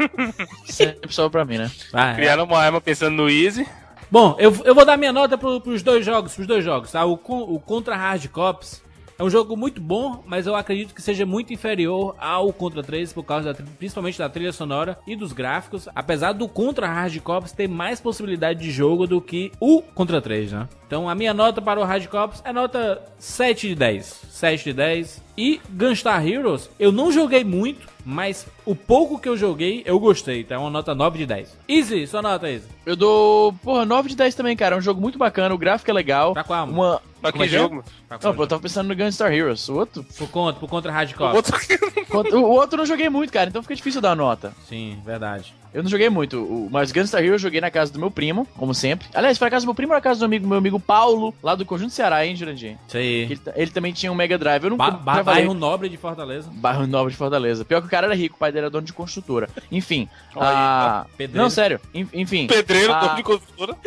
Sempre só pra mim, né? Ah, é. Criaram uma arma pensando no Easy. Bom, eu, eu vou dar minha nota pro, pros dois jogos, pros dois jogos, tá? O, o Contra Hard Cops é um jogo muito bom, mas eu acredito que seja muito inferior ao Contra 3 por causa da, principalmente da trilha sonora e dos gráficos, apesar do Contra Hard Cops ter mais possibilidade de jogo do que o Contra 3, né? Então a minha nota para o Hard Cops é nota 7 de 10. 7 de 10. E Gunstar Heroes, eu não joguei muito, mas o pouco que eu joguei, eu gostei. Então é uma nota 9 de 10. Easy, sua nota, Easy. Eu dou, porra, 9 de 10 também, cara. É um jogo muito bacana, o gráfico é legal. Pra qual? Uma. Pra é que que é? jogo? Não, pô, eu tava pensando no Gunstar Heroes. O outro, Por contra, por contra Hard O outro... o outro eu não joguei muito, cara, então fica difícil dar nota. Sim, verdade. Eu não joguei muito, o- mas Gunstar Heroes eu joguei na casa do meu primo, como sempre. Aliás, foi na casa do meu primo ou na casa do amigo, meu amigo Paulo, lá do Conjunto Ceará, hein, Jurandir? Isso aí. Ele, ele também tinha um Mega Drive. Eu não Ba ba bairro Nobre de Fortaleza. Bairro Nobre de Fortaleza. Pior que o cara era rico, o pai dele era dono de construtora. Enfim. Olha aí, ah, Pedreiro. Não, sério. En- Enfim. Pedreiro, Ah. dono de construtora.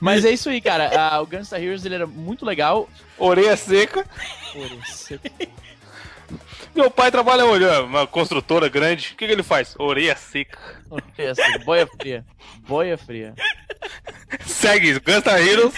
Mas é isso aí, cara. Ah, o Gunstar Heroes ele era muito legal. Orelha seca. Meu pai trabalha olhando, uma construtora grande. O que, que ele faz? Orelha seca. Essa, boia fria. Boia fria. Segue, Gunstar Heroes.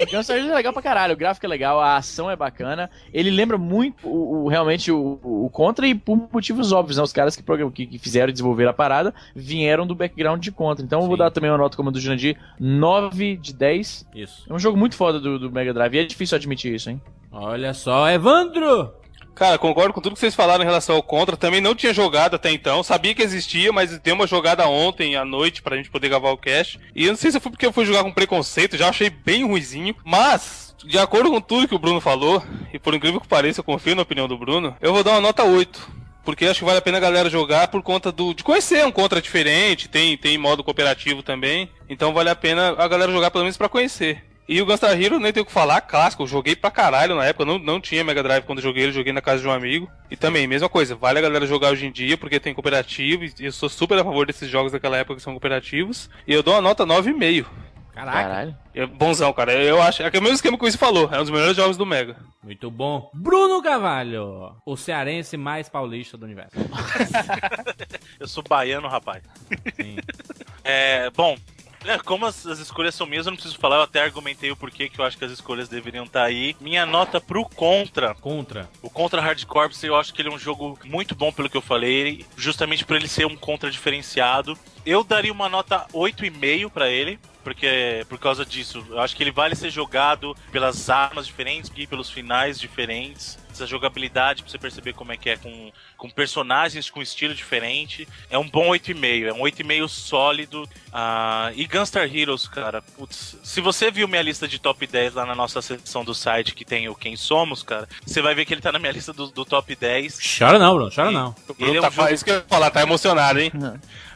O Gunstar Heroes é legal pra caralho. O gráfico é legal, a ação é bacana. Ele lembra muito o, o- realmente o, o Contra e por motivos óbvios, né? Os caras que, que, que fizeram e desenvolveram a parada vieram do background de Contra. Então eu vou Sim. dar também uma nota como a do Jurandir, 9 de 10. Isso. É um jogo muito foda do, do Mega Drive e é difícil admitir isso, hein? Olha só, Evandro! Cara, concordo com tudo que vocês falaram em relação ao Contra. Também não tinha jogado até então. Sabia que existia, mas dei uma jogada ontem à noite pra gente poder gravar o cast. E eu não sei se foi porque eu fui jogar com preconceito, já achei bem ruizinho. Mas, de acordo com tudo que o Bruno falou, e por incrível que pareça, eu confio na opinião do Bruno, eu vou dar uma nota 8. Porque acho que vale a pena a galera jogar por conta do, de conhecer um contra diferente, tem, tem modo cooperativo também. Então vale a pena a galera jogar pelo menos pra conhecer. E o Gunstar Hero, nem tenho o que falar, clássico, eu joguei pra caralho na época, não, não tinha Mega Drive quando eu joguei ele, joguei na casa de um amigo. E também, mesma coisa, vale a galera jogar hoje em dia, porque tem cooperativo, e eu sou super a favor desses jogos daquela época que são cooperativos. E eu dou uma nota 9,5. Caraca, Caralho. É bonzão, cara, eu acho, é que é o mesmo esquema que você falou, é um dos melhores jogos do Mega. muito bom. Bruno Carvalho, o cearense mais paulista do universo. Eu sou baiano, rapaz. Sim. É, bom, como as, as escolhas são minhas, eu não preciso falar, eu até argumentei o porquê que eu acho que as escolhas deveriam estar aí. Minha nota pro Contra, Contra. o Contra Hard Corps, eu acho que ele é um jogo muito bom pelo que eu falei, justamente por ele ser um Contra diferenciado. Eu daria uma nota 8,5 pra ele. Porque por causa disso, eu acho que ele vale ser jogado pelas armas diferentes e pelos finais diferentes. Essa jogabilidade pra você perceber como é que é com, com personagens com estilo diferente. É um bom 8,5, é um 8,5 sólido. Ah, e Gunstar Heroes, cara, putz, se você viu minha lista de top 10 lá na nossa seção do site que tem o Quem Somos, cara, você vai ver que ele tá na minha lista do, do top 10. Chora não, Bruno, chora não. O Ele Bruno é um tá jogo- isso que eu ia falar, tá emocionado, hein?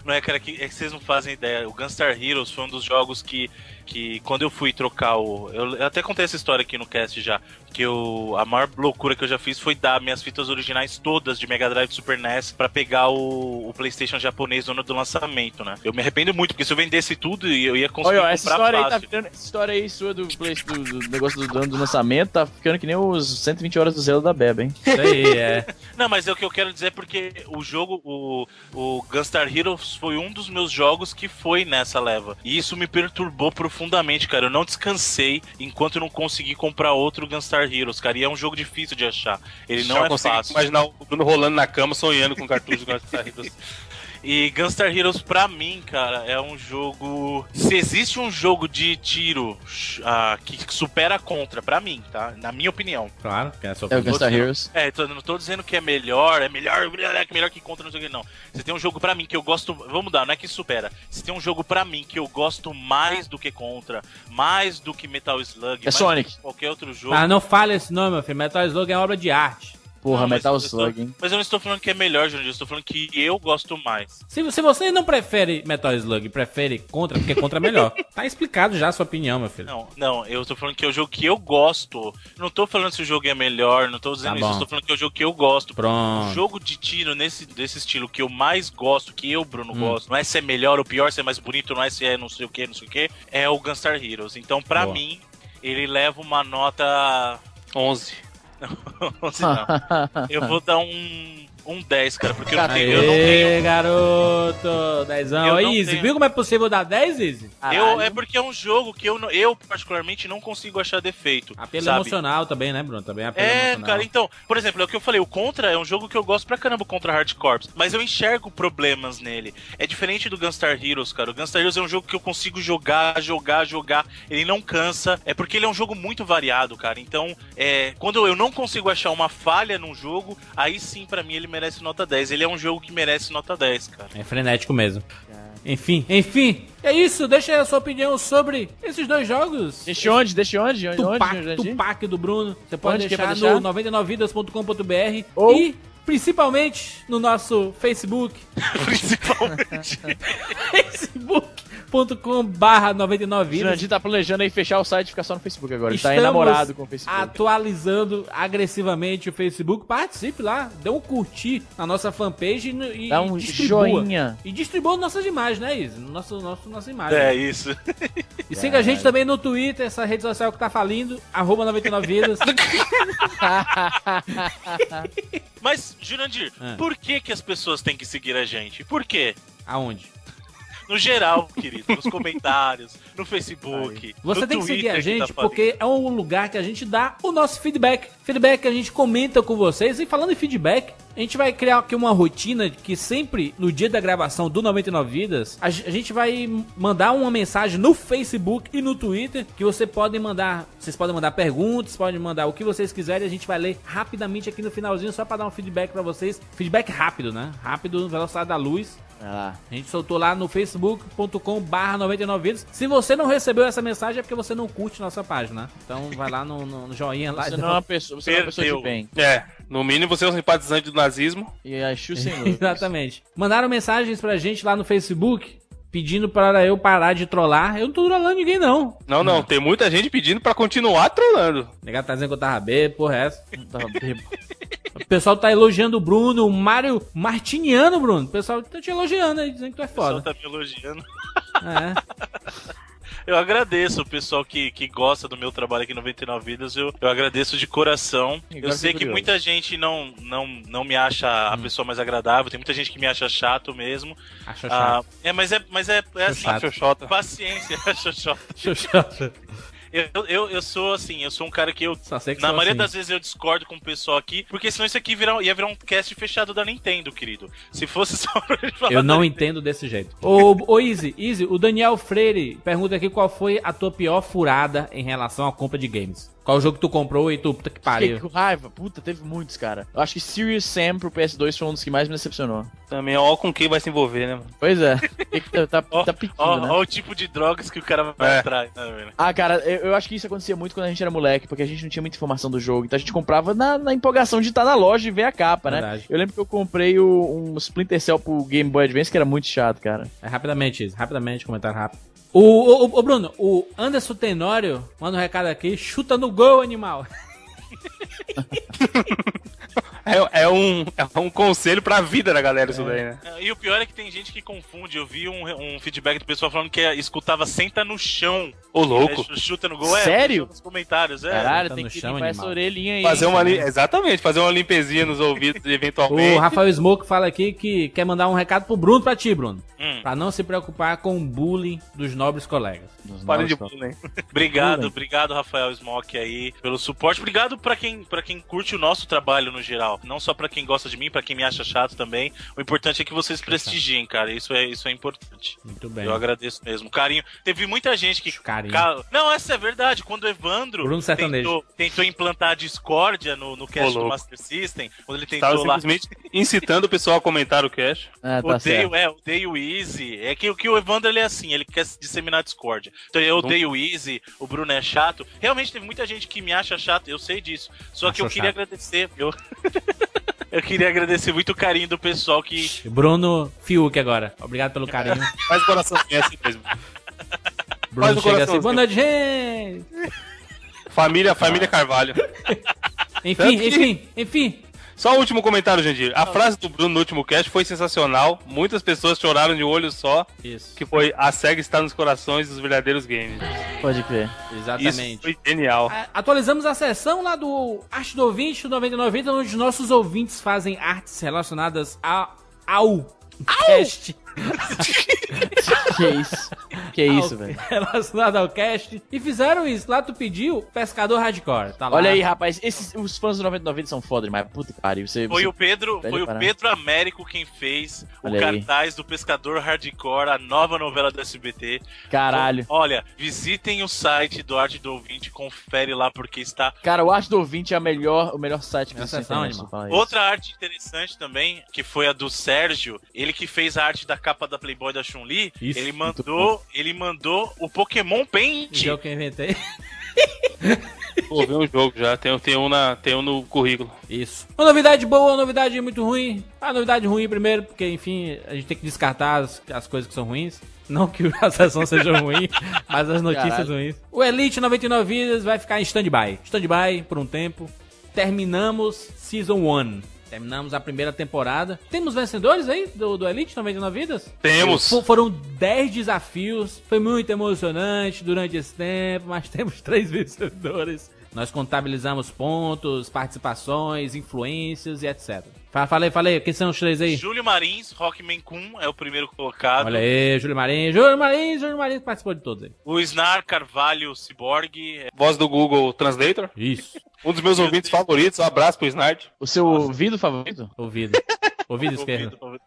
Não é, cara, que, é que vocês não fazem ideia. O Gunstar Heroes foi um dos jogos que, que quando eu fui trocar o. Eu, eu até contei essa história aqui no cast já. Que eu, a maior loucura que eu já fiz foi dar minhas fitas originais todas de Mega Drive e Super NES pra pegar o, o PlayStation japonês no ano do lançamento, né? Eu me arrependo muito, porque se eu vendesse tudo, eu ia conseguir Olha, essa comprar história aí tá fácil. ficando. Essa história aí sua do, Play- do, do negócio do, do, do lançamento tá ficando que nem os 120 horas do Zelda da Beba, hein? Isso aí, é. Não, mas é o que eu quero dizer porque o jogo, o, o Gunstar Heroes foi um dos meus jogos que foi nessa leva. E isso me perturbou profundamente, cara. Eu não descansei enquanto eu não consegui comprar outro Gunstar Heroes, cara. E é um jogo difícil de achar. Ele não Já é fácil. imaginar o Bruno rolando na cama, sonhando com cartucho de Gunstar Heroes. E Gunstar Heroes, pra mim, cara, é um jogo. Se existe um jogo de tiro ah, que supera contra, pra mim, tá? Na minha opinião. Claro, que é a sua É o. Gunstar Heroes. É, tô, não tô dizendo que é melhor, é melhor, melhor, melhor que contra, não sei o que, não. Você tem um jogo pra mim que eu gosto. Vamos mudar, não é que supera. Você tem um jogo pra mim que eu gosto mais do que contra, mais do que Metal Slug, mais Sonic. do que qualquer outro jogo. Ah, não fale esse nome, meu filho. Metal Slug é uma obra de arte. Porra, Não, Metal estou- Slug, hein? Mas eu não estou falando que é melhor, Júnior, eu estou falando que eu gosto mais. Se, se você não prefere Metal Slug, prefere Contra, porque Contra é melhor. tá explicado já a sua opinião, meu filho. Não, não, eu estou falando que é o jogo que eu gosto. Não tô falando se o jogo é melhor, não tô dizendo Tá isso, eu estou falando que é o jogo que eu gosto. O Pronto. jogo de tiro nesse desse estilo que eu mais gosto, que eu, Bruno, Hum. gosto, não é se é melhor ou pior, se é mais bonito, não é se é não sei o que, não sei o que, é o Gunstar Heroes. Então, pra Boa. mim, ele leva uma nota. 11. Não. Eu vou dar um. Um 10, cara, porque eu não tenho. Eu não tenho garoto! Dezão. Eu não tenho. viu como é possível dar 10, Easy? eu, é porque é um jogo que eu, não- eu, particularmente, não consigo achar defeito. Apelo sabe? emocional também, né, Bruno? Também apelo É, emocional. cara, então, por exemplo, é o que eu falei, o Contra é um jogo que eu gosto pra caramba, o Contra Hard Corps, mas eu enxergo problemas nele. É diferente do Gunstar Heroes, cara. O Gunstar Heroes é um jogo que eu consigo jogar, jogar, jogar, ele não cansa, é porque ele é um jogo muito variado, cara. Então, é, quando eu não consigo achar uma falha num jogo, aí sim, pra mim, ele merece nota 10. Ele é um jogo que merece nota 10, cara. É frenético mesmo. Enfim, enfim. É isso, deixa aí a sua opinião sobre esses dois jogos. Deixa onde? Deixa onde? Onde, Tupac, Jurandir? Tupac do Bruno. Você pode Onde deixar pra no deixar? 99vidas.com.br Ou- e principalmente no nosso Facebook, Principalmente. facebook.com barra 99 vidas. Jurandir tá planejando aí fechar o site e ficar só no Facebook agora. Ele tá enamorado com o Facebook. atualizando agressivamente o Facebook. Participe lá, dê um curtir na nossa fanpage e, e Dá um distribua. joinha. E distribua nossas imagens, né, Isa? Nosso, nosso, nossa imagem. É isso. E siga a gente também no Twitter, essa rede social que tá falindo, arroba 99 vidas. Mas, Jurandir, É. por que, que as pessoas têm que seguir a gente? Por quê? Aonde? No geral, querido, nos comentários, no Facebook. Você no tem que seguir a gente tá porque é um lugar que a gente dá o nosso feedback. Feedback que a gente comenta com vocês. E falando em feedback, a gente vai criar aqui uma rotina que sempre no dia da gravação do 99 Vidas, a gente vai mandar uma mensagem no Facebook e no Twitter que você pode mandar. Vocês podem mandar perguntas, podem mandar o que vocês quiserem. A gente vai ler rapidamente aqui no finalzinho só para dar um feedback para vocês. Feedback rápido, né? Rápido, velocidade da luz. Lá. A gente soltou lá no facebook.com barra 99 vidas. Se você não recebeu essa mensagem é porque você não curte nossa página. né? Então vai lá no, no- joinha lá. Você não é uma pessoa, você não é uma pessoa de bem. É, no mínimo você é um simpatizante do nazismo. E a Chu sem luz. Exatamente. Mandaram mensagens pra gente lá no Facebook pedindo para eu parar de trollar. Eu não tô trolando ninguém não. Não, não, tem muita gente pedindo pra continuar trolando. O negado tá dizendo que eu tava bêbado, porra é essa. Tava bêbado. O pessoal tá elogiando o Bruno, o Mário Martiniano, Bruno. O pessoal tá te elogiando aí, dizendo que tu é O pessoal foda. tá me elogiando. É. Eu agradeço o pessoal que, que gosta do meu trabalho aqui no 99 Vidas. Eu, eu agradeço de coração. Eu sei que curioso. muita gente não, não, não me acha Hum. a pessoa mais agradável. Tem muita gente que me acha chato mesmo. Acho Ah, chato. é, mas é, mas é, é assim. chato. Xoxota. Eu, eu, eu sou assim, eu sou um cara que eu. Na maioria assim. das vezes eu discordo com o pessoal aqui, porque senão isso aqui virar, ia virar um cast fechado da Nintendo, querido. Se fosse só pra gente falar Eu não entendo desse jeito. Ô, ô Easy, Easy, o Daniel Freire pergunta aqui qual foi a tua pior furada em relação à compra de games. Qual jogo que tu comprou e tu, puta que Fiquei pariu. com raiva. Puta, teve muitos, cara. Eu acho que Serious Sam pro PS2 foi um dos que mais me decepcionou. Também, ó, com quem vai se envolver, né, mano? Pois é. Tem que- tá, Ó, tá pedindo, ó, né? ó o tipo de drogas que o cara vai É. atrás, né, velho? Ah, cara, eu, eu acho que isso acontecia muito quando a gente era moleque, porque a gente não tinha muita informação do jogo. Então a gente comprava na, na empolgação de estar na loja e ver a capa, né? Verdade. Eu lembro que eu comprei o- um Splinter Cell pro Game Boy Advance, que era muito chato, cara. É, rapidamente, rapidamente, comentário rápido. O, o, o- Bruno, o Anderson Tenório manda um recado aqui, chuta no gol, animal. É, é um, é um conselho pra vida da galera isso daí, né? E o pior é que tem gente que confunde. Eu vi um, um feedback do pessoal falando que escutava senta no chão. Ô, louco. É, chuta no gol. É, Sério? nos comentários, é. Caralho, tá tem no que chão, limpar essa animal. orelhinha aí. Fazer uma li... Exatamente, fazer uma limpezinha nos ouvidos O eventualmente. Rafael Smoke fala aqui que quer mandar um recado pro Bruno pra ti, Bruno. Hum, Pra não se preocupar com o bullying dos nobres colegas. Nos Parem de bullying. obrigado, obrigado, Rafael Smoke aí, pelo suporte. Obrigado pra quem, pra quem curte o nosso trabalho no geral. Não só pra quem gosta de mim, pra quem me acha chato também. O importante é que vocês prestigiem, cara. Isso é, isso é importante. Muito bem. Eu agradeço mesmo. Carinho. Teve muita gente que. Carinho. Ca- Não, essa é verdade. Quando o Evandro Bruno Sertanejo. tentou, tentou implantar a discórdia no, no cast Ô, do. Master System, quando ele Tava tentou lá. simplesmente incitando o pessoal a comentar o cash. Ah, tá Odeio, certo. é, odeio o Easy. É que, que o Evandro ele é assim, ele quer disseminar discórdia. Então eu odeio o Easy, o Bruno é chato. Realmente teve muita gente que me acha chato, eu sei disso. Só que eu queria chato. agradecer. Eu... eu queria agradecer muito o carinho do pessoal que. Bruno Fiuk agora. Obrigado pelo carinho. Faz o coração é assim mesmo. Bruno o chega assim, boa noite, gente. Família, família Carvalho. Enfim, que- enfim, enfim. Só o último comentário, Jandir. A frase do Bruno no último cast foi sensacional. Muitas pessoas choraram de olho só. Isso. Que foi a SEGA está nos corações dos verdadeiros games. Pode crer. Isso Exatamente. foi genial. A- Atualizamos a sessão lá do Arte do Ouvinte, do 99, onde nossos ouvintes fazem artes relacionadas a, ao cast. Que isso? Que isso, Ao- velho? Relacionado ao cast. E fizeram isso. Lá tu pediu Pescador Hardcore. Tá lá. Olha aí, rapaz, esses, os fãs do 99 são foda demais. Puta que pariu. Você, Foi você- o Pedro, Pede foi o parar. Pedro Américo quem fez o Olha aí. cartaz do Pescador Hardcore, a nova novela do SBT. Caralho. Olha, visitem o site do Arte do Ouvinte, confere lá porque está Cara, o Arte do Ouvinte é a melhor, o melhor site que animal. vou falar isso. Outra arte interessante também, que foi a do Sérgio, ele que fez a arte da capa da Playboy da Chun-Li, ele mandou, ele mandou o Pokémon Paint. O jogo que eu inventei. Vou ver um jogo já, tem, tem, um na, tem um no currículo. Isso. Uma novidade boa, uma novidade muito ruim. A novidade ruim primeiro, porque enfim, a gente tem que descartar as, as coisas que são ruins. Não que a sessão seja ruim, mas as notícias Caralho. ruins. O Elite 99 Vidas vai ficar em stand-by. Stand-by por um tempo. Terminamos Season 1. Terminamos a primeira temporada. Temos vencedores aí do, do Elite 99 Vidas? Temos. Fo- Foram 10 desafios. Foi muito emocionante durante esse tempo, mas temos três vencedores. Nós contabilizamos pontos, participações, influências e etc. Fa- Falei, falei, quem são os três aí? Júlio Marins, Rockman Kun é o primeiro colocado. Olha aí, Júlio Marinho. Júlio Marinho, Júlio Marinho participou de todos aí. O Snar Carvalho Cyborg. é Voz do Google Translator. Isso. Um dos meus ouvintes favoritos. Um abraço pro Snart. O seu ouvido favorito? Ouvido. Ouvido esquerdo. ouvido, ouvido.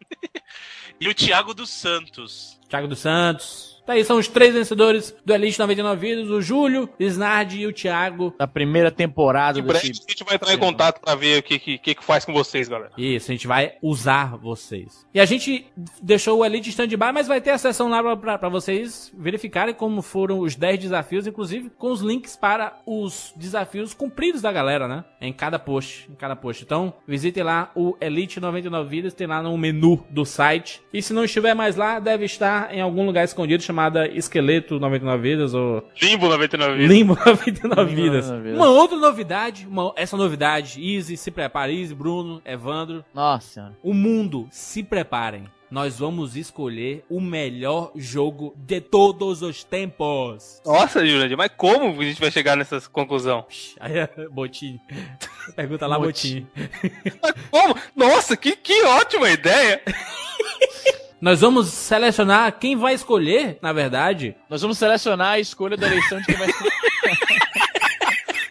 E o Thiago dos Santos. Thiago dos Santos. Tá aí, são os três vencedores do Elite 99 Vidas, o Júlio, Snard e o Thiago. Da primeira temporada Em desse... breve a gente vai entrar em contato pra ver o que, que, que, faz com vocês, galera. Isso, a gente vai usar vocês. E a gente deixou o Elite stand-by, mas vai ter a sessão lá pra- pra, vocês verificarem como foram os 10 desafios, inclusive com os links para os desafios cumpridos da galera, né? Em cada post, em cada post. Então, visitem lá o Elite 99 Vidas, tem lá no menu do site. E se não estiver mais lá, deve estar em algum lugar escondido chamada Esqueleto 99 Vidas ou Limbo 99 vidas. Limbo 99 Limbo Vidas. 99 Vidas. Uma outra novidade, uma- essa novidade, Easy, se prepare, Easy, Bruno, Evandro, Nossa o mundo, se preparem. Nós vamos escolher o melhor jogo de todos os tempos. Nossa, Jurandir, mas como a gente vai chegar nessa conclusão? Aí é Botinho. Pergunta lá, Botinho. Botinho. Mas como? Nossa, que, que ótima ideia! Nós vamos selecionar quem vai escolher, na verdade. Nós vamos selecionar a escolha da eleição de quem vai ser.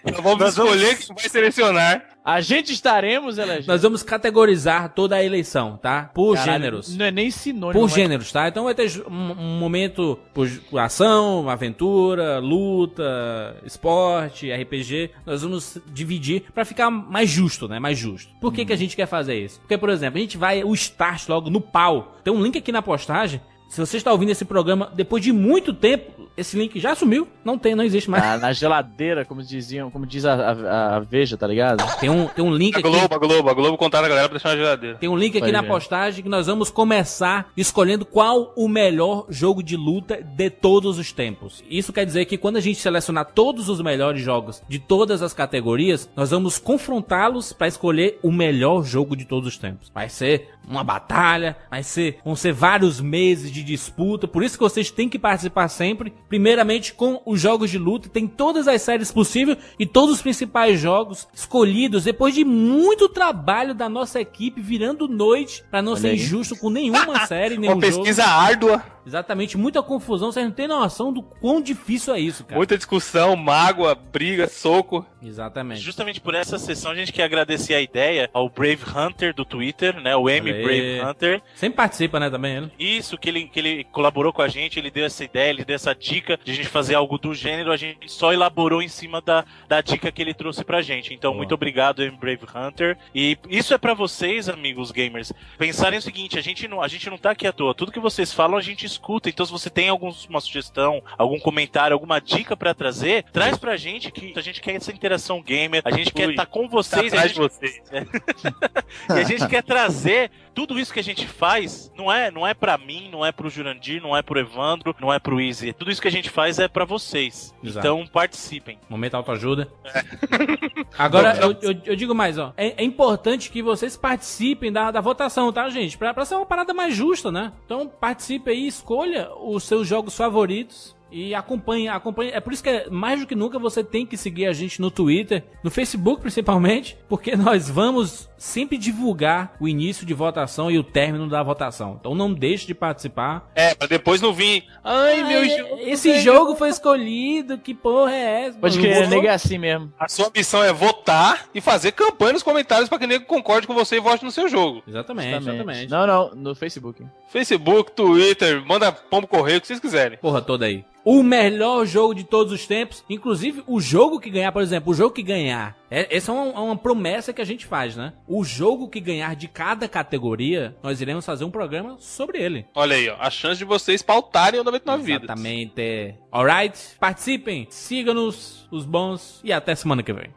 Nós vamos escolher quem vai selecionar. A gente estaremos elegendo. Nós vamos categorizar toda a eleição, tá? Por Caralho, gêneros. Não é nem sinônimo. Por gêneros, tá? Então vai ter um, um momento por ação, aventura, luta, esporte, RPG. Nós vamos dividir pra ficar mais justo, né? Mais justo. Por que, que a gente quer fazer isso? Porque, por exemplo, a gente vai o start logo no pau. Tem um link aqui na postagem. Se você está ouvindo esse programa depois de muito tempo, esse link já sumiu. Não tem, não existe mais. Na, na geladeira, como diziam, como diz a, a, a Veja, tá ligado? Tem um, tem um link A aqui. Globo, a Globo, a Globo contaram a galera pra deixar na geladeira. Tem um link aqui Pode na ver. postagem que nós vamos começar escolhendo qual o melhor jogo de luta de todos os tempos. Isso quer dizer que quando a gente selecionar todos os melhores jogos de todas as categorias, nós vamos confrontá-los para escolher o melhor jogo de todos os tempos. Vai ser uma batalha, vai ser, vão ser vários meses de disputa, por isso que vocês têm que participar sempre. Primeiramente com os jogos de luta, tem todas as séries possíveis e todos os principais jogos escolhidos depois de muito trabalho da nossa equipe virando noite para não Olha ser aí. injusto com nenhuma série, nenhum Uma jogo. pesquisa árdua, Exatamente, muita confusão, vocês não têm noção do quão difícil é isso, cara. muita discussão, mágoa, briga, soco. Exatamente. Justamente por essa sessão a gente quer agradecer a ideia ao Brave Hunter do Twitter, né? O M. Brave Hunter. Sempre participa, né, também, né? Isso, que ele, que ele colaborou com a gente, ele deu essa ideia, ele deu essa dica de a gente fazer algo do gênero, a gente só elaborou em cima da, da dica que ele trouxe pra gente. Então, Boa. muito obrigado, M Brave Hunter. E isso é pra vocês, amigos gamers, pensarem o seguinte, a gente, não, a gente não tá aqui à toa, tudo que vocês falam a gente escuta, então se você tem alguma sugestão, algum comentário, alguma dica pra trazer, traz pra gente que a gente quer essa interação gamer, a gente quer Ui, estar com Tá vocês, a atrás gente de vocês. e a gente quer trazer tudo isso que a gente faz, não é, não é para mim, não é pro Jurandir, não é pro Evandro, não é pro Easy. Tudo isso que a gente faz é pra vocês. Exato. Então participem. Momento autoajuda. Agora, eu, eu- eu digo mais, ó. É, é importante que vocês participem da, da votação, tá, gente? Pra, pra ser uma parada mais justa, né? Então, participe aí, escolha os seus jogos favoritos. E acompanhe, acompanhe. É por isso que é, mais do que nunca você tem que seguir a gente no Twitter, no Facebook principalmente, porque nós vamos sempre divulgar o início de votação e o término da votação. Então não deixe de participar. É, pra depois não vir. Ai, meu Ai, jogo. Esse jogo foi escolhido, que porra é essa? Pode crer, vou- nega é assim mesmo. A sua missão é votar e fazer campanha nos comentários pra que o nego concorde com você e vote no seu jogo. Exatamente, exatamente. Não, não, no Facebook. Facebook, Twitter, manda pombo correio, o que vocês quiserem. porra toda aí. O melhor jogo de todos os tempos, inclusive o jogo que ganhar, por exemplo, o jogo que ganhar É, essa é uma, uma promessa que a gente faz, né? O jogo que ganhar de cada categoria, nós iremos fazer um programa sobre ele. Olha aí, ó, a chance de vocês pautarem o 99 vidas. Exatamente. Alright? Participem, siga-nos, os bons, e até semana que vem.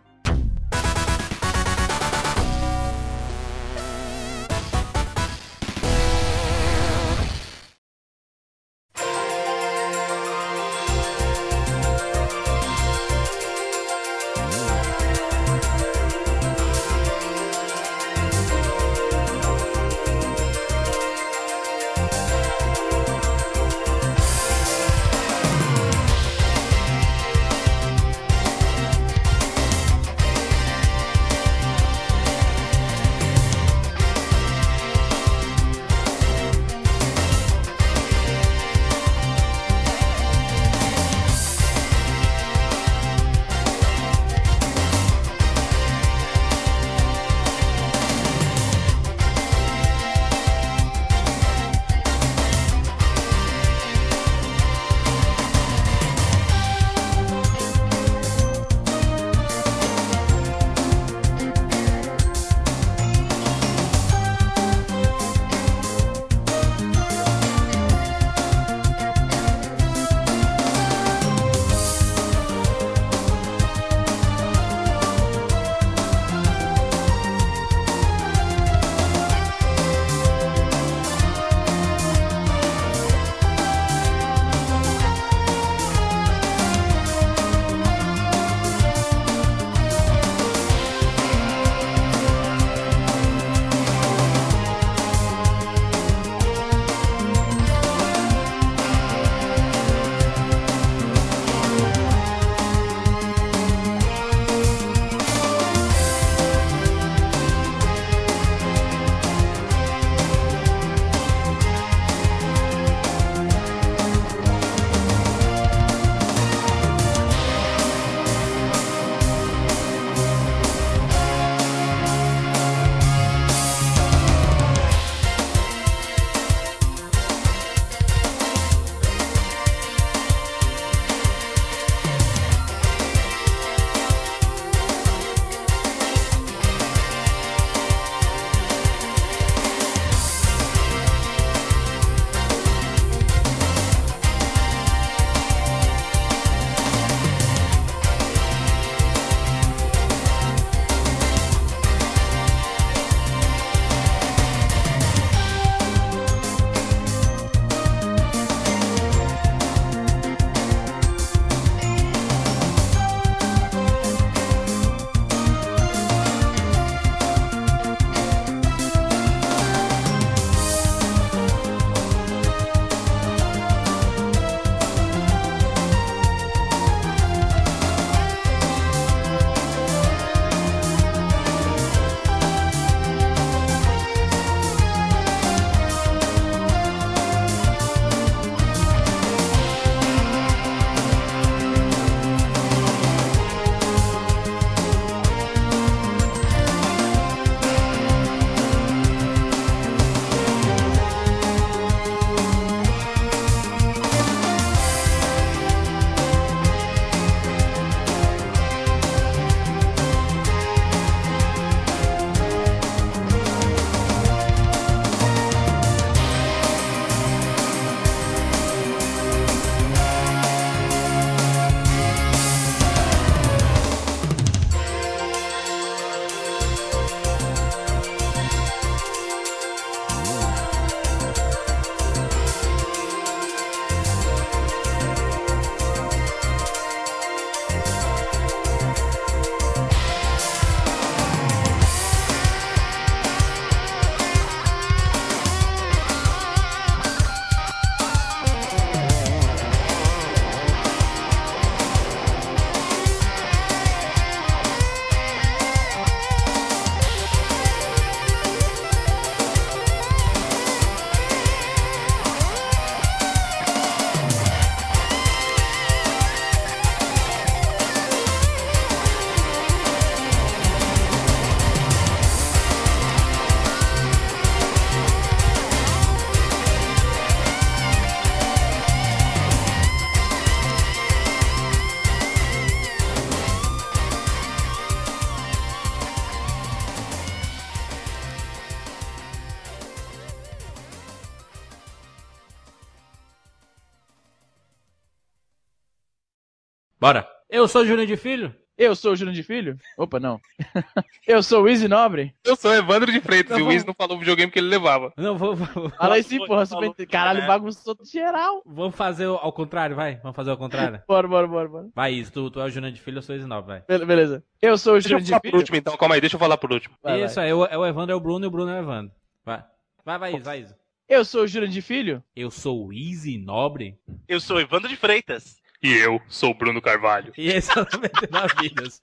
Eu sou Júnior de Filho? Eu sou o Júnior de Filho? Opa, não. eu sou o Easy Nobre? Eu sou Evandro de Freitas Não, e o Wiz não falou o videogame que ele levava. Não, vou, vou- Fala aí sim, porra. falou, Super... Caralho, né? bagunçou geral. vamos fazer o- ao contrário, vai. Vamos fazer ao contrário. Bora, bora, bora, bora. Vai, Isa, tu, tu é o Júnior de Filho, eu sou o Isinobre, vai. Be- Beleza. Eu sou o Deixa eu Júnior de falar por Filho? último então, calma aí, deixa eu falar por último. Vai, Isso, é o, é o Evandro é o Bruno e o Bruno é o Evandro. Vai. Vai, vai, Isa, vai, Isa. Eu sou o Júnior de Filho? Eu sou o Easy Nobre. Eu sou Evandro de Freitas. E eu sou o Bruno Carvalho. E esse é o 99 Vidas.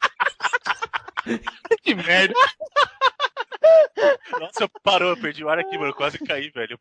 que merda. Nossa, parou, eu perdi o ar aqui, mano. eu Quase caí, velho.